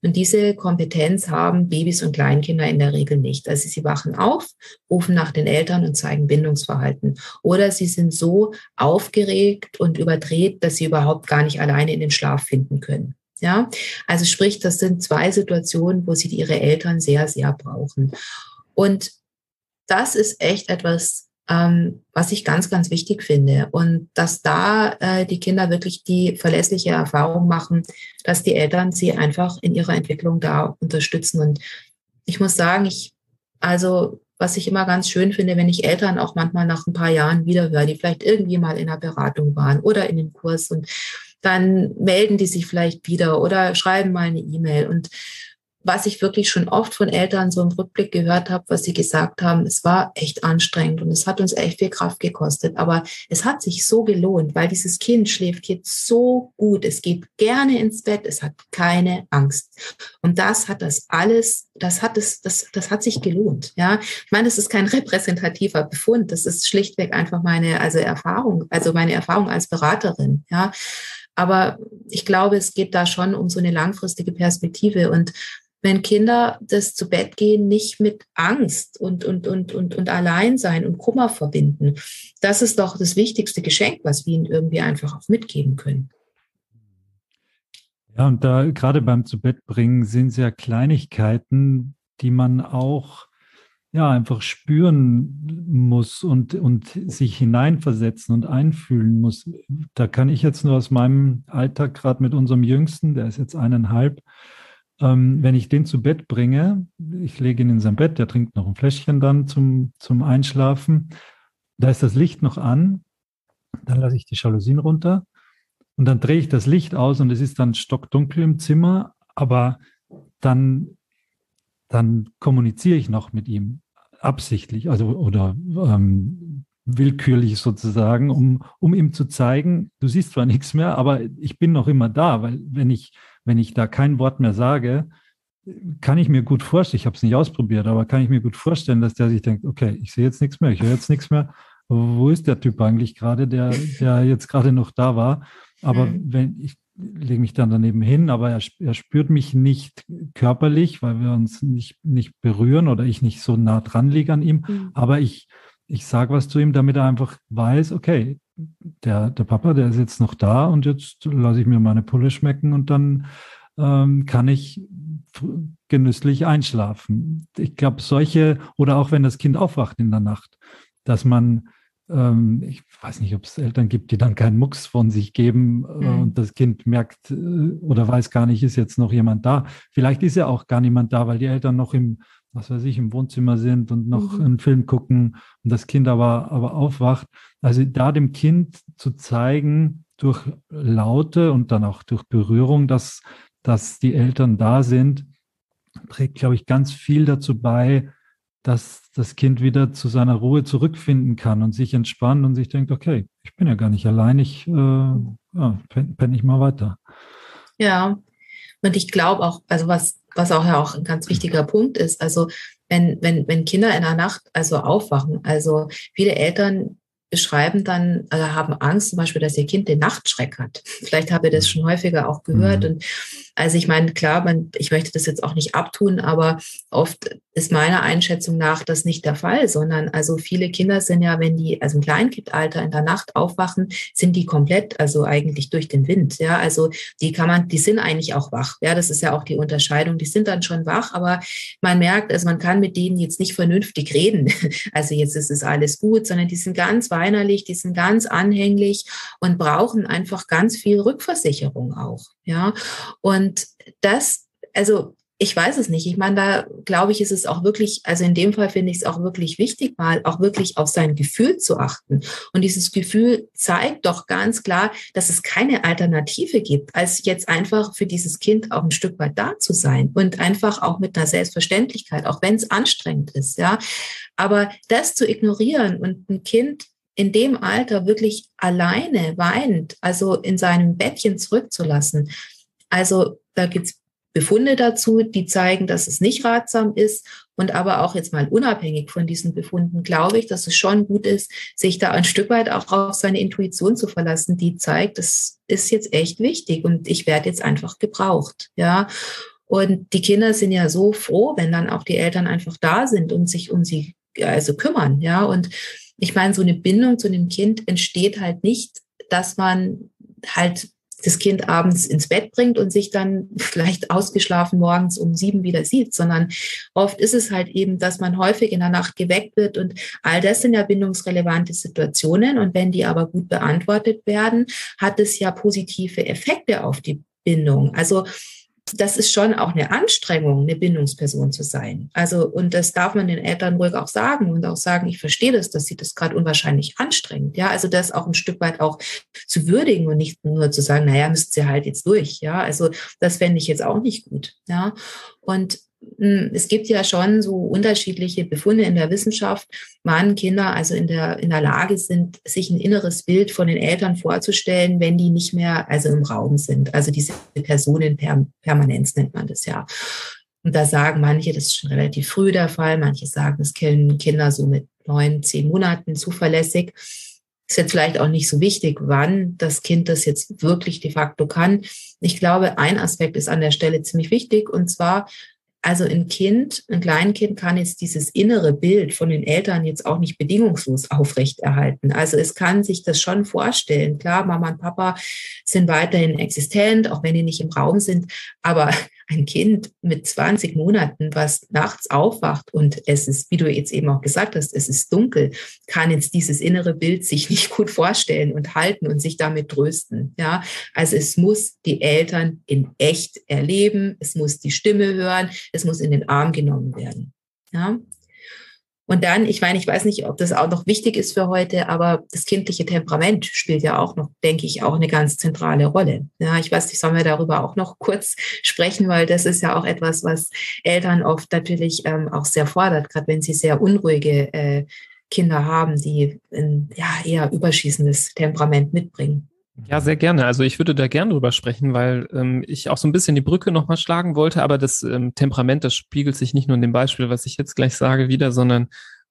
Und diese Kompetenz haben Babys und Kleinkinder in der Regel nicht. Also sie wachen auf, rufen nach den Eltern und zeigen Bindungsverhalten. Oder sie sind so aufgeregt und überdreht, dass sie überhaupt gar nicht alleine in den Schlaf finden können. Ja, also sprich, das sind zwei Situationen, wo sie ihre Eltern sehr, sehr brauchen. Und das ist echt etwas, ähm, was ich ganz, ganz wichtig finde. Und dass da äh, die Kinder wirklich die verlässliche Erfahrung machen, dass die Eltern sie einfach in ihrer Entwicklung da unterstützen. Und ich muss sagen, ich, also was ich immer ganz schön finde, wenn ich Eltern auch manchmal nach ein paar Jahren wieder höre, die vielleicht irgendwie mal in einer Beratung waren oder in einem Kurs und dann melden die sich vielleicht wieder oder schreiben mal eine E-Mail und was ich wirklich schon oft von Eltern so im Rückblick gehört habe, was sie gesagt haben, es war echt anstrengend und es hat uns echt viel Kraft gekostet. Aber es hat sich so gelohnt, weil dieses Kind schläft jetzt so gut. Es geht gerne ins Bett. Es hat keine Angst. Und das hat das alles, das hat es, das, das hat sich gelohnt. Ja, ich meine, das ist kein repräsentativer Befund. Das ist schlichtweg einfach meine, also Erfahrung, also meine Erfahrung als Beraterin. Ja, aber ich glaube, es geht da schon um so eine langfristige Perspektive und wenn Kinder das zu Bett gehen nicht mit Angst und, und, und, und, und Alleinsein und Kummer verbinden, das ist doch das wichtigste Geschenk, was wir ihnen irgendwie einfach auch mitgeben können. Ja, und da gerade beim zu Bett bringen sind es ja Kleinigkeiten, die man auch ja einfach spüren muss und, und sich hineinversetzen und einfühlen muss. Da kann ich jetzt nur aus meinem Alltag, gerade mit unserem Jüngsten, der ist jetzt eineinhalb, ähm, wenn ich den zu Bett bringe, ich lege ihn in sein Bett, der trinkt noch ein Fläschchen dann zum, zum Einschlafen, da ist das Licht noch an, dann lasse ich die Jalousien runter und dann drehe ich das Licht aus und es ist dann stockdunkel im Zimmer, aber dann, dann kommuniziere ich noch mit ihm absichtlich, also oder ähm, willkürlich sozusagen, um, um ihm zu zeigen, du siehst zwar nichts mehr, aber ich bin noch immer da, weil wenn ich, wenn ich da kein Wort mehr sage, kann ich mir gut vorstellen, ich habe es nicht ausprobiert, aber kann ich mir gut vorstellen, dass der sich denkt, okay, ich sehe jetzt nichts mehr, ich höre jetzt nichts mehr. Wo ist der Typ eigentlich gerade, der, der jetzt gerade noch da war? Aber mhm. wenn ich lege mich dann daneben hin, aber er, er, spürt mich nicht körperlich, weil wir uns nicht, nicht berühren oder ich nicht so nah dran liege an ihm. Mhm. Aber ich, ich sage was zu ihm, damit er einfach weiß, okay, der, der Papa, der ist jetzt noch da und jetzt lasse ich mir meine Pulle schmecken und dann ähm, kann ich genüsslich einschlafen. Ich glaube, solche, oder auch wenn das Kind aufwacht in der Nacht, dass man ähm, ich weiß nicht, ob es Eltern gibt, die dann keinen Mucks von sich geben äh, mhm. und das Kind merkt äh, oder weiß gar nicht, ist jetzt noch jemand da. Vielleicht ist ja auch gar niemand da, weil die Eltern noch im, was weiß ich, im Wohnzimmer sind und noch mhm. einen Film gucken und das Kind aber, aber aufwacht. Also da dem Kind zu zeigen, durch Laute und dann auch durch Berührung, dass, dass die Eltern da sind, trägt, glaube ich, ganz viel dazu bei, dass das Kind wieder zu seiner Ruhe zurückfinden kann und sich entspannen und sich denkt, okay, ich bin ja gar nicht allein, ich äh, ja, penne penn ich mal weiter. Ja, und ich glaube auch, also was, was auch ja auch ein ganz wichtiger Punkt ist, also wenn, wenn, wenn Kinder in der Nacht also aufwachen, also viele Eltern beschreiben dann, also haben Angst zum Beispiel, dass ihr Kind den Nachtschreck hat. Vielleicht habt ihr das schon häufiger auch gehört. Mhm. Und also ich meine, klar, man, ich möchte das jetzt auch nicht abtun, aber oft ist meiner Einschätzung nach das nicht der Fall, sondern also viele Kinder sind ja, wenn die also im Kleinkindalter in der Nacht aufwachen, sind die komplett, also eigentlich durch den Wind. Ja, also die kann man, die sind eigentlich auch wach. Ja, das ist ja auch die Unterscheidung. Die sind dann schon wach, aber man merkt, also man kann mit denen jetzt nicht vernünftig reden. Also jetzt ist es alles gut, sondern die sind ganz weinerlich, die sind ganz anhänglich und brauchen einfach ganz viel Rückversicherung auch. Ja, und das, also ich weiß es nicht. Ich meine, da glaube ich, ist es auch wirklich, also in dem Fall finde ich es auch wirklich wichtig, mal auch wirklich auf sein Gefühl zu achten. Und dieses Gefühl zeigt doch ganz klar, dass es keine Alternative gibt, als jetzt einfach für dieses Kind auch ein Stück weit da zu sein und einfach auch mit einer Selbstverständlichkeit, auch wenn es anstrengend ist, ja. Aber das zu ignorieren und ein Kind in dem Alter wirklich alleine weinend, also in seinem Bettchen zurückzulassen. Also da gibt's Befunde dazu, die zeigen, dass es nicht ratsam ist. Und aber auch jetzt mal unabhängig von diesen Befunden glaube ich, dass es schon gut ist, sich da ein Stück weit auch auf seine Intuition zu verlassen, die zeigt, das ist jetzt echt wichtig und ich werde jetzt einfach gebraucht. Ja. Und die Kinder sind ja so froh, wenn dann auch die Eltern einfach da sind und sich um sie also kümmern. Ja. Und ich meine, so eine Bindung zu einem Kind entsteht halt nicht, dass man halt das Kind abends ins Bett bringt und sich dann vielleicht ausgeschlafen morgens um sieben wieder sieht, sondern oft ist es halt eben, dass man häufig in der Nacht geweckt wird und all das sind ja bindungsrelevante Situationen und wenn die aber gut beantwortet werden, hat es ja positive Effekte auf die Bindung. Also das ist schon auch eine Anstrengung, eine Bindungsperson zu sein. Also, und das darf man den Eltern ruhig auch sagen und auch sagen, ich verstehe das, dass sie das gerade unwahrscheinlich anstrengend. Ja, also das auch ein Stück weit auch zu würdigen und nicht nur zu sagen, naja, müsst ihr halt jetzt durch. Ja, also das fände ich jetzt auch nicht gut. Ja, und es gibt ja schon so unterschiedliche Befunde in der Wissenschaft, wann Kinder also in der, in der Lage sind, sich ein inneres Bild von den Eltern vorzustellen, wenn die nicht mehr also im Raum sind. Also diese Personenpermanenz nennt man das ja. Und da sagen manche, das ist schon relativ früh der Fall. Manche sagen, das kennen Kinder so mit neun, zehn Monaten zuverlässig. Ist jetzt vielleicht auch nicht so wichtig, wann das Kind das jetzt wirklich de facto kann. Ich glaube, ein Aspekt ist an der Stelle ziemlich wichtig und zwar, also ein Kind, ein Kleinkind kann jetzt dieses innere Bild von den Eltern jetzt auch nicht bedingungslos aufrechterhalten. Also es kann sich das schon vorstellen. Klar, Mama und Papa sind weiterhin existent, auch wenn die nicht im Raum sind. Aber ein Kind mit 20 Monaten, was nachts aufwacht und es ist, wie du jetzt eben auch gesagt hast, es ist dunkel, kann jetzt dieses innere Bild sich nicht gut vorstellen und halten und sich damit trösten. Ja, also es muss die Eltern in echt erleben, es muss die Stimme hören, es muss in den Arm genommen werden. Ja, und dann, ich meine, ich weiß nicht, ob das auch noch wichtig ist für heute, aber das kindliche Temperament spielt ja auch noch, denke ich, auch eine ganz zentrale Rolle. Ja, ich weiß nicht, sollen wir darüber auch noch kurz sprechen, weil das ist ja auch etwas, was Eltern oft natürlich ähm, auch sehr fordert, gerade wenn sie sehr unruhige äh, Kinder haben, die ein ja, eher überschießendes Temperament mitbringen. Ja, sehr gerne. Also ich würde da gerne drüber sprechen, weil ähm, ich auch so ein bisschen die Brücke nochmal schlagen wollte, aber das ähm, Temperament, das spiegelt sich nicht nur in dem Beispiel, was ich jetzt gleich sage, wieder, sondern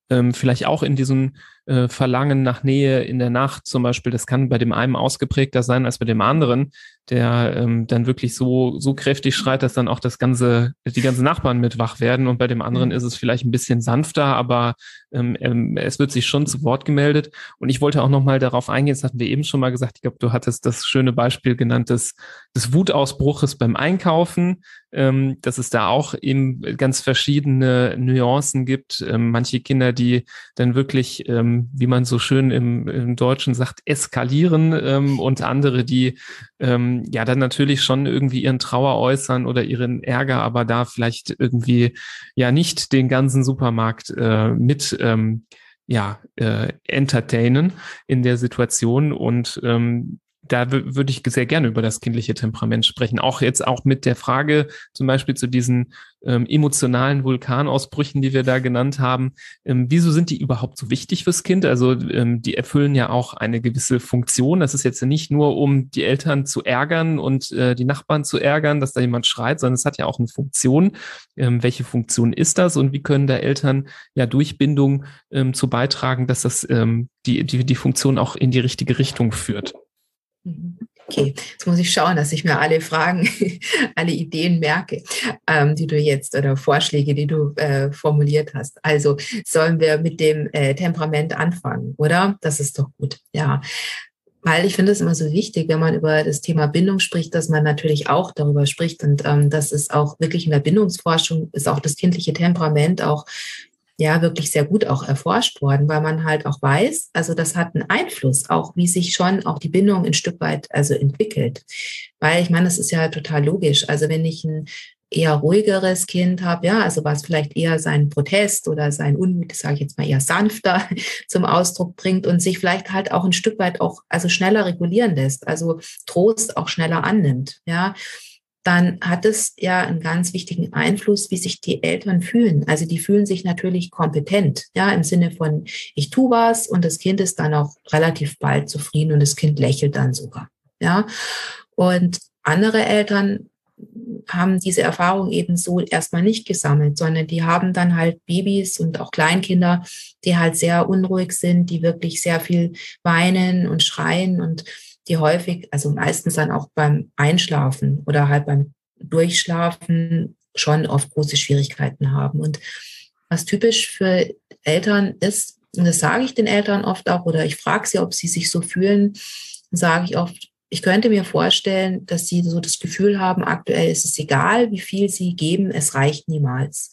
ähm, vielleicht auch in diesem äh, Verlangen nach Nähe in der Nacht zum Beispiel. Das kann bei dem einen ausgeprägter sein als bei dem anderen, der ähm, dann wirklich so, so kräftig schreit, dass dann auch das ganze, die ganzen Nachbarn mit wach werden. Und bei dem anderen mhm. ist es vielleicht ein bisschen sanfter, aber ähm, ähm, es wird sich schon zu Wort gemeldet. Und ich wollte auch nochmal darauf eingehen, das hatten wir eben schon mal gesagt, ich glaube, du hattest das schöne Beispiel genannt des, des Wutausbruches beim Einkaufen, ähm, dass es da auch eben ganz verschiedene Nuancen gibt. Ähm, manche Kinder, die dann wirklich, ähm, wie man so schön im, im Deutschen sagt, eskalieren ähm, und andere, die ähm, ja dann natürlich schon irgendwie ihren Trauer äußern oder ihren Ärger, aber da vielleicht irgendwie ja nicht den ganzen Supermarkt äh, mit ähm, ja, äh, entertainen in der Situation. Und ähm, da würde ich sehr gerne über das kindliche Temperament sprechen. Auch jetzt auch mit der Frage zum Beispiel zu diesen ähm, emotionalen Vulkanausbrüchen, die wir da genannt haben. Ähm, wieso sind die überhaupt so wichtig fürs Kind? Also ähm, die erfüllen ja auch eine gewisse Funktion. Das ist jetzt nicht nur, um die Eltern zu ärgern und äh, die Nachbarn zu ärgern, dass da jemand schreit, sondern es hat ja auch eine Funktion. Ähm, welche Funktion ist das und wie können da Eltern ja durch Bindung ähm, zu beitragen, dass das ähm, die, die, die Funktion auch in die richtige Richtung führt? Okay, jetzt muss ich schauen, dass ich mir alle Fragen, alle Ideen merke, ähm, die du jetzt oder Vorschläge, die du äh, formuliert hast. Also sollen wir mit dem äh, Temperament anfangen, oder? Das ist doch gut, ja. Weil ich finde es immer so wichtig, wenn man über das Thema Bindung spricht, dass man natürlich auch darüber spricht und ähm, das ist auch wirklich in der Bindungsforschung ist auch das kindliche Temperament auch ja wirklich sehr gut auch erforscht worden, weil man halt auch weiß, also das hat einen Einfluss, auch wie sich schon auch die Bindung ein Stück weit also entwickelt. Weil ich meine, das ist ja total logisch. Also wenn ich ein eher ruhigeres Kind habe, ja, also was vielleicht eher seinen Protest oder sein Unmut, sage ich jetzt mal eher sanfter zum Ausdruck bringt und sich vielleicht halt auch ein Stück weit auch also schneller regulieren lässt, also Trost auch schneller annimmt, ja dann hat es ja einen ganz wichtigen Einfluss, wie sich die Eltern fühlen. Also die fühlen sich natürlich kompetent, ja, im Sinne von, ich tu was und das Kind ist dann auch relativ bald zufrieden und das Kind lächelt dann sogar, ja. Und andere Eltern haben diese Erfahrung eben so erstmal nicht gesammelt, sondern die haben dann halt Babys und auch Kleinkinder, die halt sehr unruhig sind, die wirklich sehr viel weinen und schreien und die häufig, also meistens dann auch beim Einschlafen oder halt beim Durchschlafen schon oft große Schwierigkeiten haben. Und was typisch für Eltern ist, und das sage ich den Eltern oft auch, oder ich frage sie, ob sie sich so fühlen, sage ich oft, ich könnte mir vorstellen, dass sie so das Gefühl haben, aktuell ist es egal, wie viel sie geben, es reicht niemals.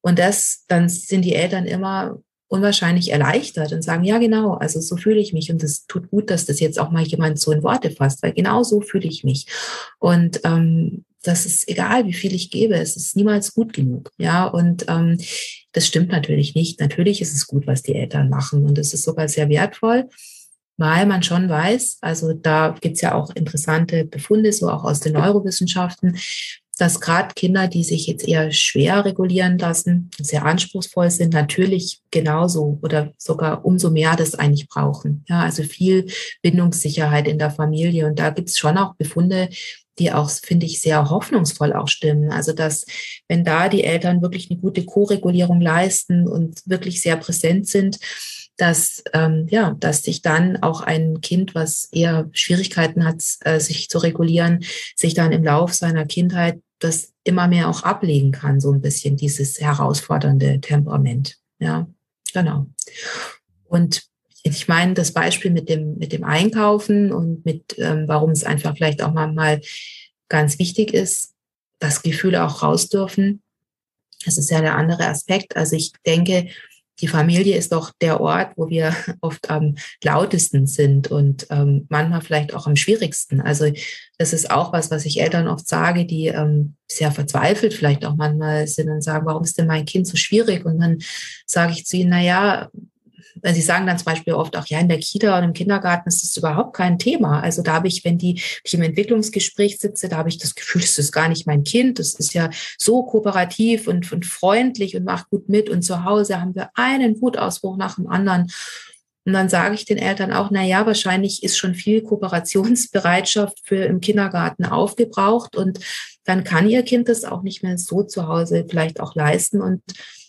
Und das, dann sind die Eltern immer unwahrscheinlich erleichtert und sagen, ja genau, also so fühle ich mich und es tut gut, dass das jetzt auch mal jemand so in Worte fasst, weil genau so fühle ich mich. Und ähm, das ist egal, wie viel ich gebe, es ist niemals gut genug. Ja, und ähm, das stimmt natürlich nicht. Natürlich ist es gut, was die Eltern machen und es ist sogar sehr wertvoll, weil man schon weiß, also da gibt's ja auch interessante Befunde, so auch aus den Neurowissenschaften, dass gerade Kinder, die sich jetzt eher schwer regulieren lassen, sehr anspruchsvoll sind, natürlich genauso oder sogar umso mehr das eigentlich brauchen. Ja, also viel Bindungssicherheit in der Familie. Und da gibt's schon auch Befunde, die auch, finde ich, sehr hoffnungsvoll auch stimmen. Also, dass wenn da die Eltern wirklich eine gute Co-Regulierung leisten und wirklich sehr präsent sind, dass ähm, ja, dass sich dann auch ein Kind, was eher Schwierigkeiten hat, äh, sich zu regulieren, sich dann im Lauf seiner Kindheit das immer mehr auch ablegen kann, so ein bisschen dieses herausfordernde Temperament. Ja, genau. Und ich meine, das Beispiel mit dem, mit dem Einkaufen und mit, ähm, warum es einfach vielleicht auch mal ganz wichtig ist, dass Gefühle auch raus dürfen. Das ist ja der andere Aspekt. Also ich denke, die Familie ist doch der Ort, wo wir oft am lautesten sind und ähm, manchmal vielleicht auch am schwierigsten. Also das ist auch was, was ich Eltern oft sage, die ähm, sehr verzweifelt vielleicht auch manchmal sind und sagen, warum ist denn mein Kind so schwierig? Und dann sage ich zu ihnen, na ja, sie sagen dann zum Beispiel oft auch, ja, in der Kita und im Kindergarten ist das überhaupt kein Thema. Also da habe ich, wenn die, ich im Entwicklungsgespräch sitze, da habe ich das Gefühl, das ist gar nicht mein Kind. Das ist ja so kooperativ und, und freundlich und macht gut mit. Und zu Hause haben wir einen Wutausbruch nach dem anderen. Und dann sage ich den Eltern auch, na ja, wahrscheinlich ist schon viel Kooperationsbereitschaft für im Kindergarten aufgebraucht und dann kann ihr Kind das auch nicht mehr so zu Hause vielleicht auch leisten und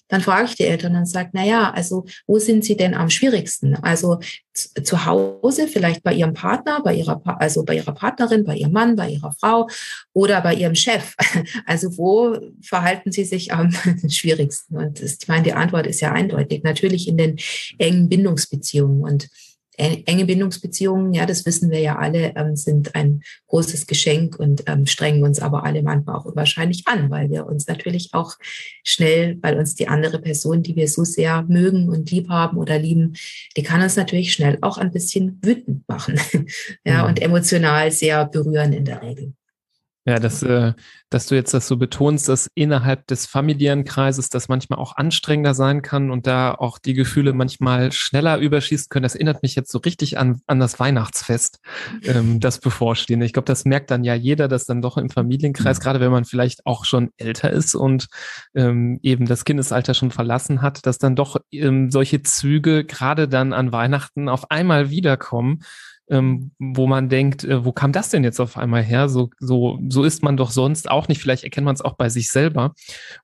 dann frage ich die Eltern und sage, na ja, also wo sind sie denn am schwierigsten? Also zu Hause, vielleicht bei ihrem Partner, bei ihrer, also bei ihrer Partnerin, bei ihrem Mann, bei ihrer Frau oder bei ihrem Chef. Also wo verhalten sie sich am schwierigsten? Und ich meine, die Antwort ist ja eindeutig. Natürlich in den engen Bindungsbeziehungen und enge Bindungsbeziehungen, ja, das wissen wir ja alle, ähm, sind ein großes Geschenk und ähm, strengen uns aber alle manchmal auch wahrscheinlich an, weil wir uns natürlich auch schnell, weil uns die andere Person, die wir so sehr mögen und lieb haben oder lieben, die kann uns natürlich schnell auch ein bisschen wütend machen, ja, mhm. und emotional sehr berühren in der Regel. Ja, dass, äh, dass du jetzt das so betonst, dass innerhalb des familiären Kreises das manchmal auch anstrengender sein kann und da auch die Gefühle manchmal schneller überschießen können. Das erinnert mich jetzt so richtig an, an das Weihnachtsfest, ähm, das bevorstehende. Ich glaube, das merkt dann ja jeder, dass dann doch im Familienkreis, mhm. gerade wenn man vielleicht auch schon älter ist und ähm, eben das Kindesalter schon verlassen hat, dass dann doch ähm, solche Züge gerade dann an Weihnachten auf einmal wiederkommen ähm, wo man denkt, äh, wo kam das denn jetzt auf einmal her? So, so, so ist man doch sonst auch nicht. Vielleicht erkennt man es auch bei sich selber.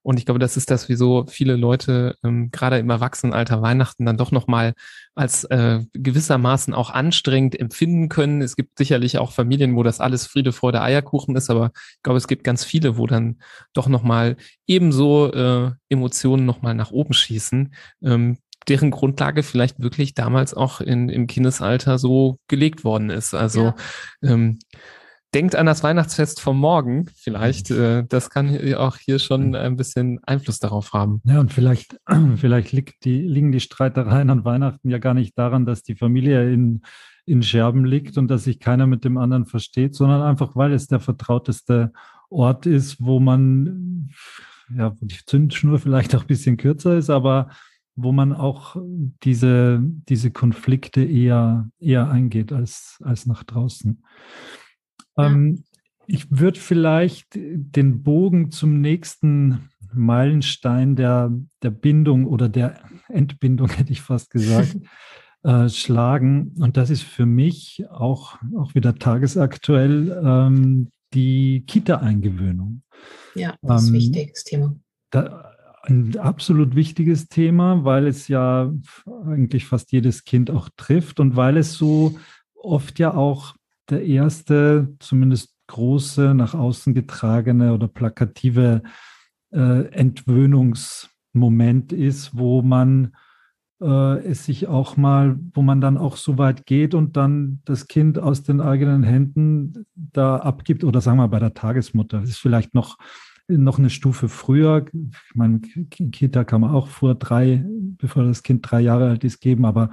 Und ich glaube, das ist das, wieso viele Leute ähm, gerade im Erwachsenenalter Weihnachten dann doch nochmal als äh, gewissermaßen auch anstrengend empfinden können. Es gibt sicherlich auch Familien, wo das alles Friede, Freude, Eierkuchen ist, aber ich glaube, es gibt ganz viele, wo dann doch nochmal ebenso äh, Emotionen nochmal nach oben schießen. Ähm, deren Grundlage vielleicht wirklich damals auch in, im Kindesalter so gelegt worden ist. Also ja. ähm, denkt an das Weihnachtsfest vom Morgen vielleicht. Mhm. Äh, das kann auch hier schon mhm. ein bisschen Einfluss darauf haben. Ja, und vielleicht, vielleicht liegt die, liegen die Streitereien an Weihnachten ja gar nicht daran, dass die Familie in, in Scherben liegt und dass sich keiner mit dem anderen versteht, sondern einfach, weil es der vertrauteste Ort ist, wo man, ja, wo die Zündschnur vielleicht auch ein bisschen kürzer ist, aber wo man auch diese, diese Konflikte eher, eher eingeht als, als nach draußen. Ja. Ähm, ich würde vielleicht den Bogen zum nächsten Meilenstein der, der Bindung oder der Entbindung, hätte ich fast gesagt, äh, schlagen. Und das ist für mich auch, auch wieder tagesaktuell ähm, die Kita-Eingewöhnung. Ja, das ist ein ähm, wichtiges Thema. Da, ein absolut wichtiges Thema, weil es ja eigentlich fast jedes Kind auch trifft und weil es so oft ja auch der erste, zumindest große, nach außen getragene oder plakative äh, Entwöhnungsmoment ist, wo man äh, es sich auch mal, wo man dann auch so weit geht und dann das Kind aus den eigenen Händen da abgibt oder sagen wir bei der Tagesmutter. Das ist vielleicht noch noch eine Stufe früher. Ich meine, Kita kann man auch vor drei, bevor das Kind drei Jahre alt ist, geben, aber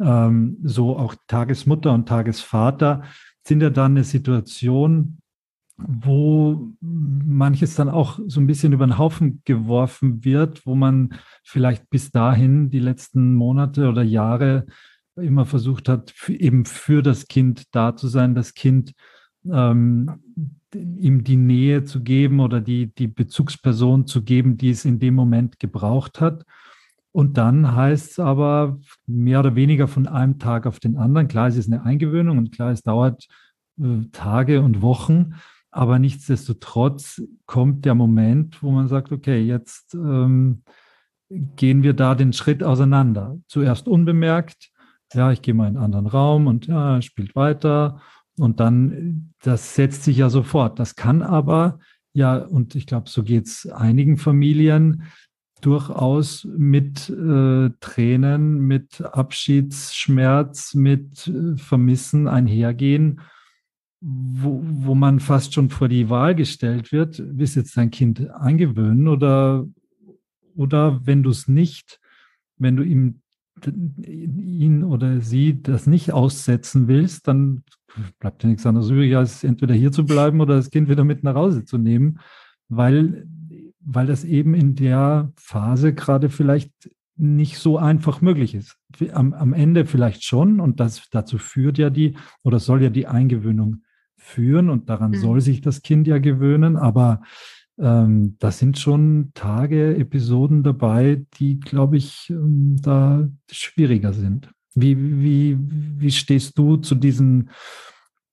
ähm, so auch Tagesmutter und Tagesvater sind ja dann eine Situation, wo manches dann auch so ein bisschen über den Haufen geworfen wird, wo man vielleicht bis dahin die letzten Monate oder Jahre immer versucht hat, eben für das Kind da zu sein, das Kind ähm, ihm die Nähe zu geben oder die, die Bezugsperson zu geben, die es in dem Moment gebraucht hat. Und dann heißt es aber mehr oder weniger von einem Tag auf den anderen. Klar, es ist eine Eingewöhnung und klar, es dauert äh, Tage und Wochen. Aber nichtsdestotrotz kommt der Moment, wo man sagt, okay, jetzt ähm, gehen wir da den Schritt auseinander. Zuerst unbemerkt, ja, ich gehe mal in einen anderen Raum und ja, spielt weiter. Und dann, das setzt sich ja sofort. Das kann aber, ja, und ich glaube, so geht es einigen Familien, durchaus mit äh, Tränen, mit Abschiedsschmerz, mit äh, Vermissen einhergehen wo, wo man fast schon vor die Wahl gestellt wird, willst jetzt dein Kind eingewöhnen oder, oder wenn du es nicht, wenn du ihm ihn oder sie das nicht aussetzen willst, dann bleibt dir nichts anderes übrig, als entweder hier zu bleiben oder das Kind wieder mit nach Hause zu nehmen, weil, weil das eben in der Phase gerade vielleicht nicht so einfach möglich ist. Am, am Ende vielleicht schon und das dazu führt ja die oder soll ja die Eingewöhnung führen und daran mhm. soll sich das Kind ja gewöhnen, aber ähm, da sind schon Tage, Episoden dabei, die, glaube ich, ähm, da schwieriger sind. Wie, wie, wie stehst du zu diesem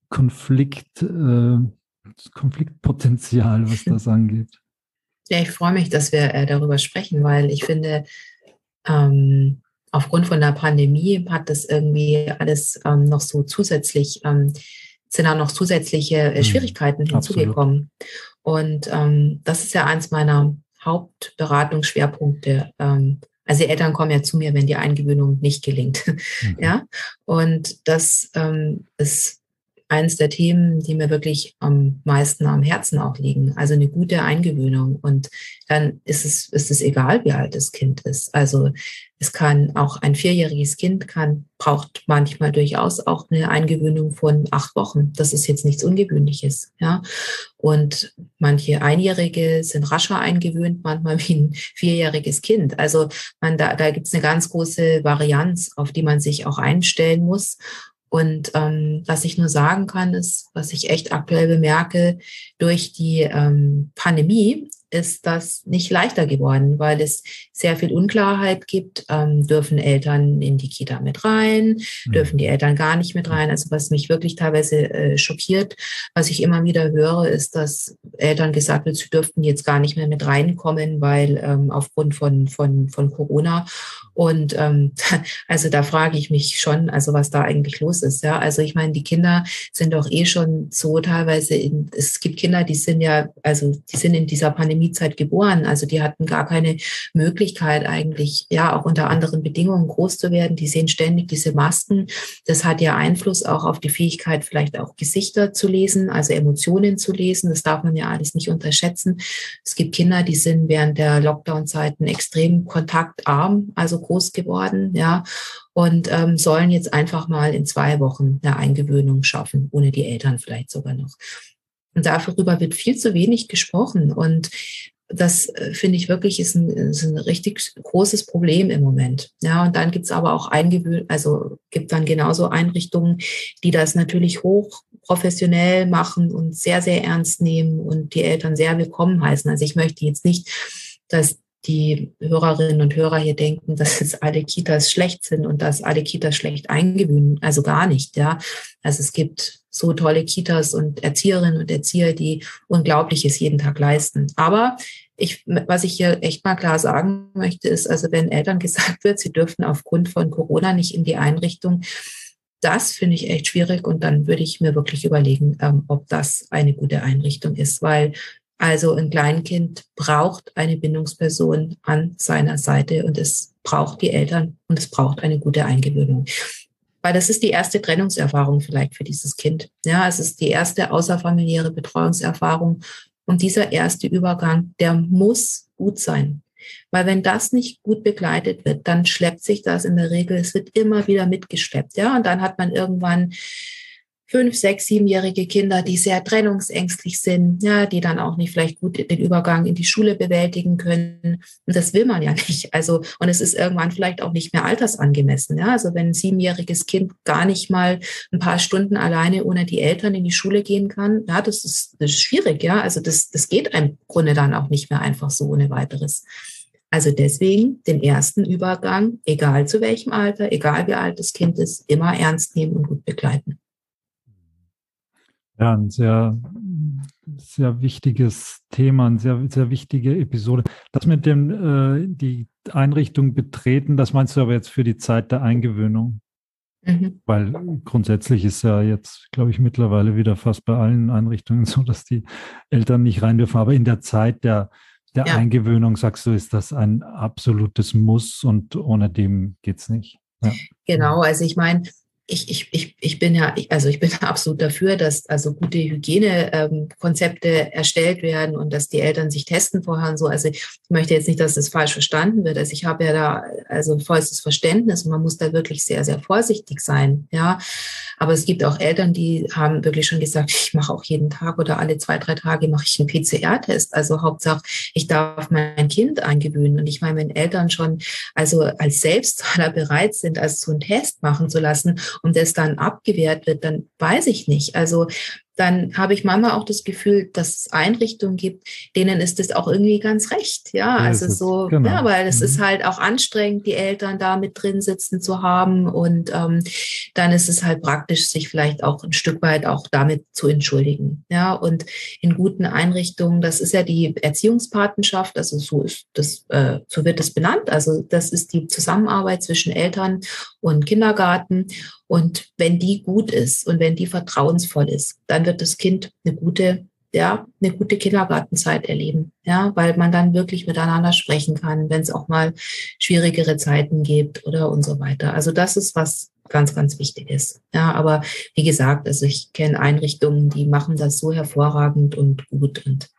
Konflikt, äh, Konfliktpotenzial, was das angeht? Ja, ich freue mich, dass wir äh, darüber sprechen, weil ich finde, ähm, aufgrund von der Pandemie hat das irgendwie alles ähm, noch so zusätzlich ähm, sind da noch zusätzliche äh, mhm. Schwierigkeiten mhm, hinzugekommen. Und ähm, das ist ja eins meiner Hauptberatungsschwerpunkte. Ähm, also die Eltern kommen ja zu mir, wenn die Eingewöhnung nicht gelingt. Mhm. Ja, und das ähm, ist eines der Themen, die mir wirklich am meisten am Herzen auch liegen. Also eine gute Eingewöhnung. Und dann ist es, ist es egal, wie alt das Kind ist. Also es kann auch ein vierjähriges Kind kann, braucht manchmal durchaus auch eine Eingewöhnung von acht Wochen. Das ist jetzt nichts Ungewöhnliches, ja. Und manche Einjährige sind rascher eingewöhnt, manchmal wie ein vierjähriges Kind. Also man, da, da gibt es eine ganz große Varianz, auf die man sich auch einstellen muss. Und ähm, was ich nur sagen kann, ist, was ich echt aktuell bemerke, durch die ähm, Pandemie ist das nicht leichter geworden, weil es sehr viel Unklarheit gibt. Ähm, dürfen Eltern in die Kita mit rein? Mhm. Dürfen die Eltern gar nicht mit rein? Also was mich wirklich teilweise äh, schockiert, was ich immer wieder höre, ist, dass Eltern gesagt wird, sie dürften jetzt gar nicht mehr mit reinkommen, weil ähm, aufgrund von, von, von Corona. Und ähm, also da frage ich mich schon, also was da eigentlich los ist. Ja, also ich meine, die Kinder sind doch eh schon so teilweise. In, es gibt Kinder, die sind ja, also die sind in dieser Pandemie Pandemiezeit geboren. Also die hatten gar keine Möglichkeit eigentlich, ja, auch unter anderen Bedingungen groß zu werden. Die sehen ständig diese Masken. Das hat ja Einfluss auch auf die Fähigkeit, vielleicht auch Gesichter zu lesen, also Emotionen zu lesen. Das darf man ja alles nicht unterschätzen. Es gibt Kinder, die sind während der Lockdown-Zeiten extrem kontaktarm, also groß geworden, ja und ähm, sollen jetzt einfach mal in zwei Wochen eine Eingewöhnung schaffen, ohne die Eltern vielleicht sogar noch. Und darüber wird viel zu wenig gesprochen. Und das äh, finde ich wirklich ist ein, ist ein richtig großes Problem im Moment. Ja, und dann gibt es aber auch Eingewöhn, also gibt dann genauso Einrichtungen, die das natürlich hoch professionell machen und sehr, sehr ernst nehmen und die Eltern sehr willkommen heißen. Also ich möchte jetzt nicht, dass die Hörerinnen und Hörer hier denken, dass jetzt alle Kitas schlecht sind und dass alle Kitas schlecht eingewöhnen. Also gar nicht, ja. Also es gibt so tolle Kitas und Erzieherinnen und Erzieher, die Unglaubliches jeden Tag leisten. Aber ich, was ich hier echt mal klar sagen möchte, ist, also wenn Eltern gesagt wird, sie dürfen aufgrund von Corona nicht in die Einrichtung, das finde ich echt schwierig und dann würde ich mir wirklich überlegen, ähm, ob das eine gute Einrichtung ist, weil also ein Kleinkind braucht eine Bindungsperson an seiner Seite und es braucht die Eltern und es braucht eine gute Eingewöhnung. Weil das ist die erste Trennungserfahrung vielleicht für dieses Kind. Ja, es ist die erste außerfamiliäre Betreuungserfahrung. Und dieser erste Übergang, der muss gut sein. Weil wenn das nicht gut begleitet wird, dann schleppt sich das in der Regel, es wird immer wieder mitgeschleppt. Ja, und dann hat man irgendwann fünf, sechs, siebenjährige Kinder, die sehr trennungsängstlich sind, ja, die dann auch nicht vielleicht gut den Übergang in die Schule bewältigen können. Und das will man ja nicht. Also, und es ist irgendwann vielleicht auch nicht mehr altersangemessen. Ja, also wenn ein siebenjähriges Kind gar nicht mal ein paar Stunden alleine ohne die Eltern in die Schule gehen kann, ja, das ist, das ist schwierig. Ja, also das, das geht im Grunde dann auch nicht mehr einfach so ohne weiteres. Also deswegen den ersten Übergang, egal zu welchem Alter, egal wie alt das Kind ist, immer ernst nehmen und gut begleiten. Ja, ein sehr, sehr wichtiges Thema, eine sehr, sehr wichtige Episode. Das mit dem, äh, die Einrichtung betreten, das meinst du aber jetzt für die Zeit der Eingewöhnung? Mhm. Weil grundsätzlich ist ja jetzt, glaube ich, mittlerweile wieder fast bei allen Einrichtungen so, dass die Eltern nicht rein dürfen. Aber in der Zeit der, der ja. Eingewöhnung, sagst du, ist das ein absolutes Muss und ohne dem geht es nicht. Ja. Genau, also ich meine, ich, ich, ich, ich bin ja, also ich bin absolut dafür, dass also gute Hygienekonzepte ähm, erstellt werden und dass die Eltern sich testen vorher und so. Also ich möchte jetzt nicht, dass das falsch verstanden wird. Also ich habe ja da also vollstes Verständnis und man muss da wirklich sehr, sehr vorsichtig sein. Ja, aber es gibt auch Eltern, die haben wirklich schon gesagt, ich mache auch jeden Tag oder alle zwei, drei Tage mache ich einen PCR-Test. Also Hauptsache, ich darf mein Kind eingewöhnen. Und ich meine, wenn Eltern schon also als Selbstzahler bereit sind, also so einen Test machen zu lassen und das dann abgewehrt wird, dann weiß ich nicht. Also dann habe ich manchmal auch das Gefühl, dass es Einrichtungen gibt, denen ist es auch irgendwie ganz recht. Ja, also so, genau. ja, weil es mhm. ist halt auch anstrengend, die Eltern da mit drin sitzen zu haben. Und ähm, dann ist es halt praktisch, sich vielleicht auch ein Stück weit auch damit zu entschuldigen. Ja, und in guten Einrichtungen, das ist ja die Erziehungspatenschaft, also so ist das, äh, so wird es benannt. Also das ist die Zusammenarbeit zwischen Eltern und Kindergarten. Und wenn die gut ist und wenn die vertrauensvoll ist, dann wird das Kind eine gute, ja, eine gute Kindergartenzeit erleben. Ja, weil man dann wirklich miteinander sprechen kann, wenn es auch mal schwierigere Zeiten gibt oder und so weiter. Also das ist was ganz, ganz wichtig ist. Ja, aber wie gesagt, also ich kenne Einrichtungen, die machen das so hervorragend und gut und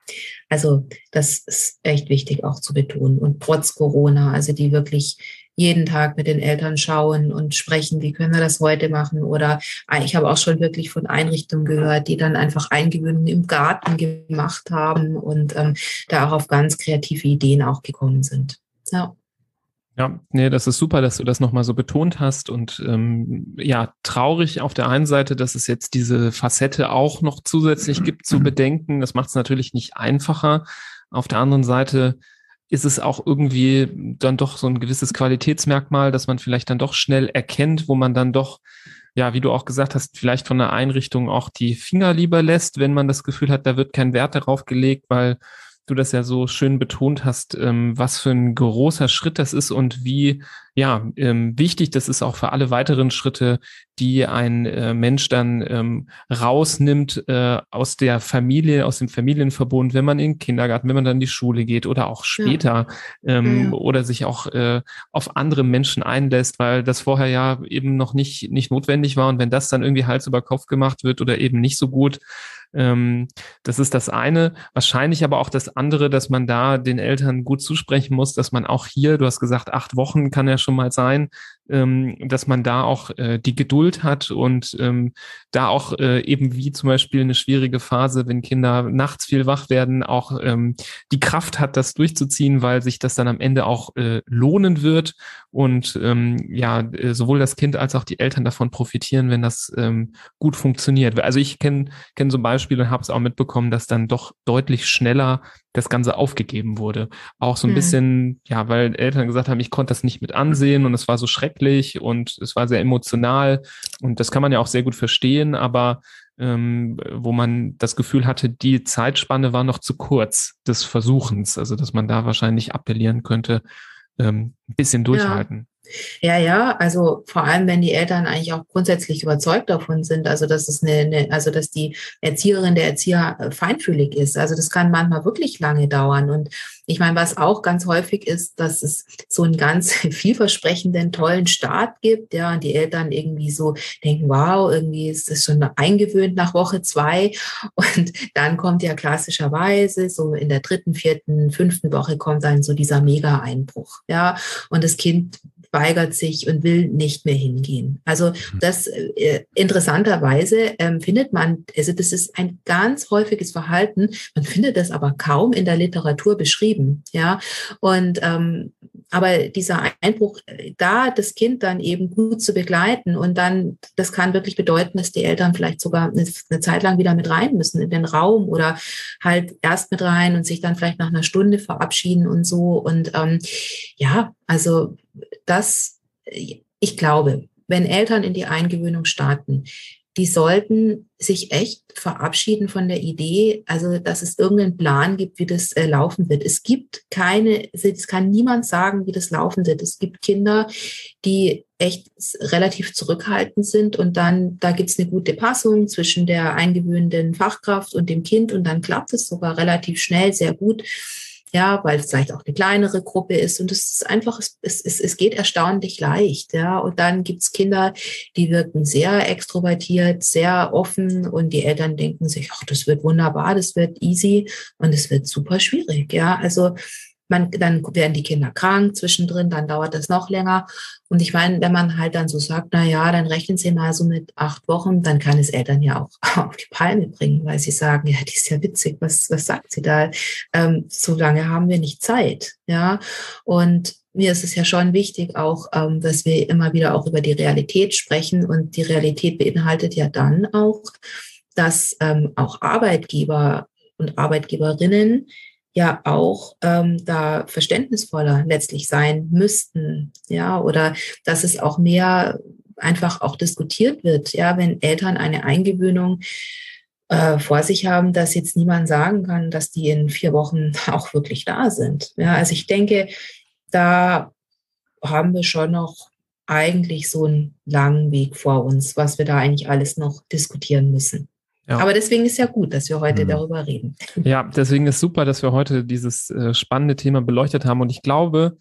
also das ist echt wichtig auch zu betonen. Und trotz Corona, also die wirklich jeden Tag mit den Eltern schauen und sprechen, wie können wir das heute machen? Oder ah, ich habe auch schon wirklich von Einrichtungen gehört, die dann einfach Eingewöhnungen im Garten gemacht haben und ähm, da auch auf ganz kreative Ideen auch gekommen sind. Ja. Ja, nee, das ist super, dass du das nochmal so betont hast und ähm, ja, traurig auf der einen Seite, dass es jetzt diese Facette auch noch zusätzlich gibt zu bedenken. Das macht es natürlich nicht einfacher. Auf der anderen Seite ist es auch irgendwie dann doch so ein gewisses Qualitätsmerkmal, dass man vielleicht dann doch schnell erkennt, wo man dann doch, ja, wie du auch gesagt hast, vielleicht von der Einrichtung auch die Finger lieber lässt, wenn man das Gefühl hat, da wird kein Wert darauf gelegt, weil du das ja so schön betont hast, ähm, was für ein großer Schritt das ist und wie ja, ähm, wichtig, das ist auch für alle weiteren Schritte, die ein äh, Mensch dann ähm, rausnimmt äh, aus der Familie, aus dem Familienverbund, wenn man in den Kindergarten, wenn man dann in die Schule geht oder auch später ja. Ähm, ja. oder sich auch äh, auf andere Menschen einlässt, weil das vorher ja eben noch nicht, nicht notwendig war. Und wenn das dann irgendwie Hals über Kopf gemacht wird oder eben nicht so gut, ähm, das ist das eine. Wahrscheinlich aber auch das andere, dass man da den Eltern gut zusprechen muss, dass man auch hier, du hast gesagt, acht Wochen kann ja schon schon mal sein, ähm, dass man da auch äh, die Geduld hat und ähm, da auch äh, eben wie zum Beispiel eine schwierige Phase, wenn Kinder nachts viel wach werden, auch ähm, die Kraft hat, das durchzuziehen, weil sich das dann am Ende auch äh, lohnen wird und ähm, ja, äh, sowohl das Kind als auch die Eltern davon profitieren, wenn das ähm, gut funktioniert. Also ich kenne kenn so Beispiele und habe es auch mitbekommen, dass dann doch deutlich schneller das Ganze aufgegeben wurde. Auch so ein hm. bisschen, ja, weil Eltern gesagt haben, ich konnte das nicht mit ansehen und es war so schrecklich und es war sehr emotional und das kann man ja auch sehr gut verstehen, aber ähm, wo man das Gefühl hatte, die Zeitspanne war noch zu kurz des Versuchens, also dass man da wahrscheinlich appellieren könnte, ähm, ein bisschen durchhalten. Ja. Ja, ja, also vor allem, wenn die Eltern eigentlich auch grundsätzlich überzeugt davon sind, also dass es eine, eine, also dass die Erzieherin der Erzieher äh, feinfühlig ist. Also das kann manchmal wirklich lange dauern. Und ich meine, was auch ganz häufig ist, dass es so einen ganz vielversprechenden, tollen Start gibt, ja, und die Eltern irgendwie so denken, wow, irgendwie ist das schon eingewöhnt nach Woche zwei. Und dann kommt ja klassischerweise so in der dritten, vierten, fünften Woche kommt dann so dieser Mega-Einbruch, ja. Und das Kind weigert sich und will nicht mehr hingehen. Also mhm. das äh, interessanterweise ähm, findet man, also das ist ein ganz häufiges Verhalten. Man findet das aber kaum in der Literatur beschrieben, ja. Und ähm, aber dieser Einbruch, äh, da das Kind dann eben gut zu begleiten und dann, das kann wirklich bedeuten, dass die Eltern vielleicht sogar eine, Zeit lang wieder mit rein müssen in den Raum oder halt erst mit rein und sich dann vielleicht nach einer Stunde verabschieden und so. Und ähm, ja, also das, ich glaube, wenn Eltern in die Eingewöhnung starten, die sollten sich echt verabschieden von der Idee, also dass es irgendeinen Plan gibt, wie das äh, laufen wird. Es gibt keine, es kann niemand sagen, wie das laufen wird. Es gibt Kinder, die echt relativ zurückhaltend sind und dann, da gibt es eine gute Passung zwischen der eingewöhnenden Fachkraft und dem Kind und dann klappt es sogar relativ schnell, sehr gut ja, weil es vielleicht auch eine kleinere Gruppe ist und es ist einfach, es, es, es geht erstaunlich leicht, ja. Und dann gibt's Kinder, die wirken sehr extrovertiert, sehr offen und die Eltern denken sich, ach, das wird wunderbar, das wird easy und es wird super schwierig, ja. Also man, dann werden die Kinder krank zwischendrin, dann dauert das noch länger. Und ich meine, wenn man halt dann so sagt, na ja, dann rechnen Sie mal so mit acht Wochen, dann kann es Eltern ja auch auf die Palme bringen, weil sie sagen, ja, die ist ja witzig, was, was sagt sie da? Ähm, so lange haben wir nicht Zeit, ja. Und mir ist es ja schon wichtig auch, ähm, dass wir immer wieder auch über die Realität sprechen. Und die Realität beinhaltet ja dann auch, dass ähm, auch Arbeitgeber und Arbeitgeberinnen ja auch ähm, da verständnisvoller letztlich sein müssten, ja, oder dass es auch mehr einfach auch diskutiert wird, ja, wenn Eltern eine Eingewöhnung äh, vor sich haben, dass jetzt niemand sagen kann, dass die in vier Wochen auch wirklich da sind. Ja, also ich denke, da haben wir schon noch eigentlich so einen langen Weg vor uns, was wir da eigentlich alles noch diskutieren müssen. Ja. Aber deswegen ist ja gut, dass wir heute mhm. darüber reden. Ja, deswegen ist super, dass wir heute dieses äh, spannende Thema beleuchtet haben. Und ich glaube,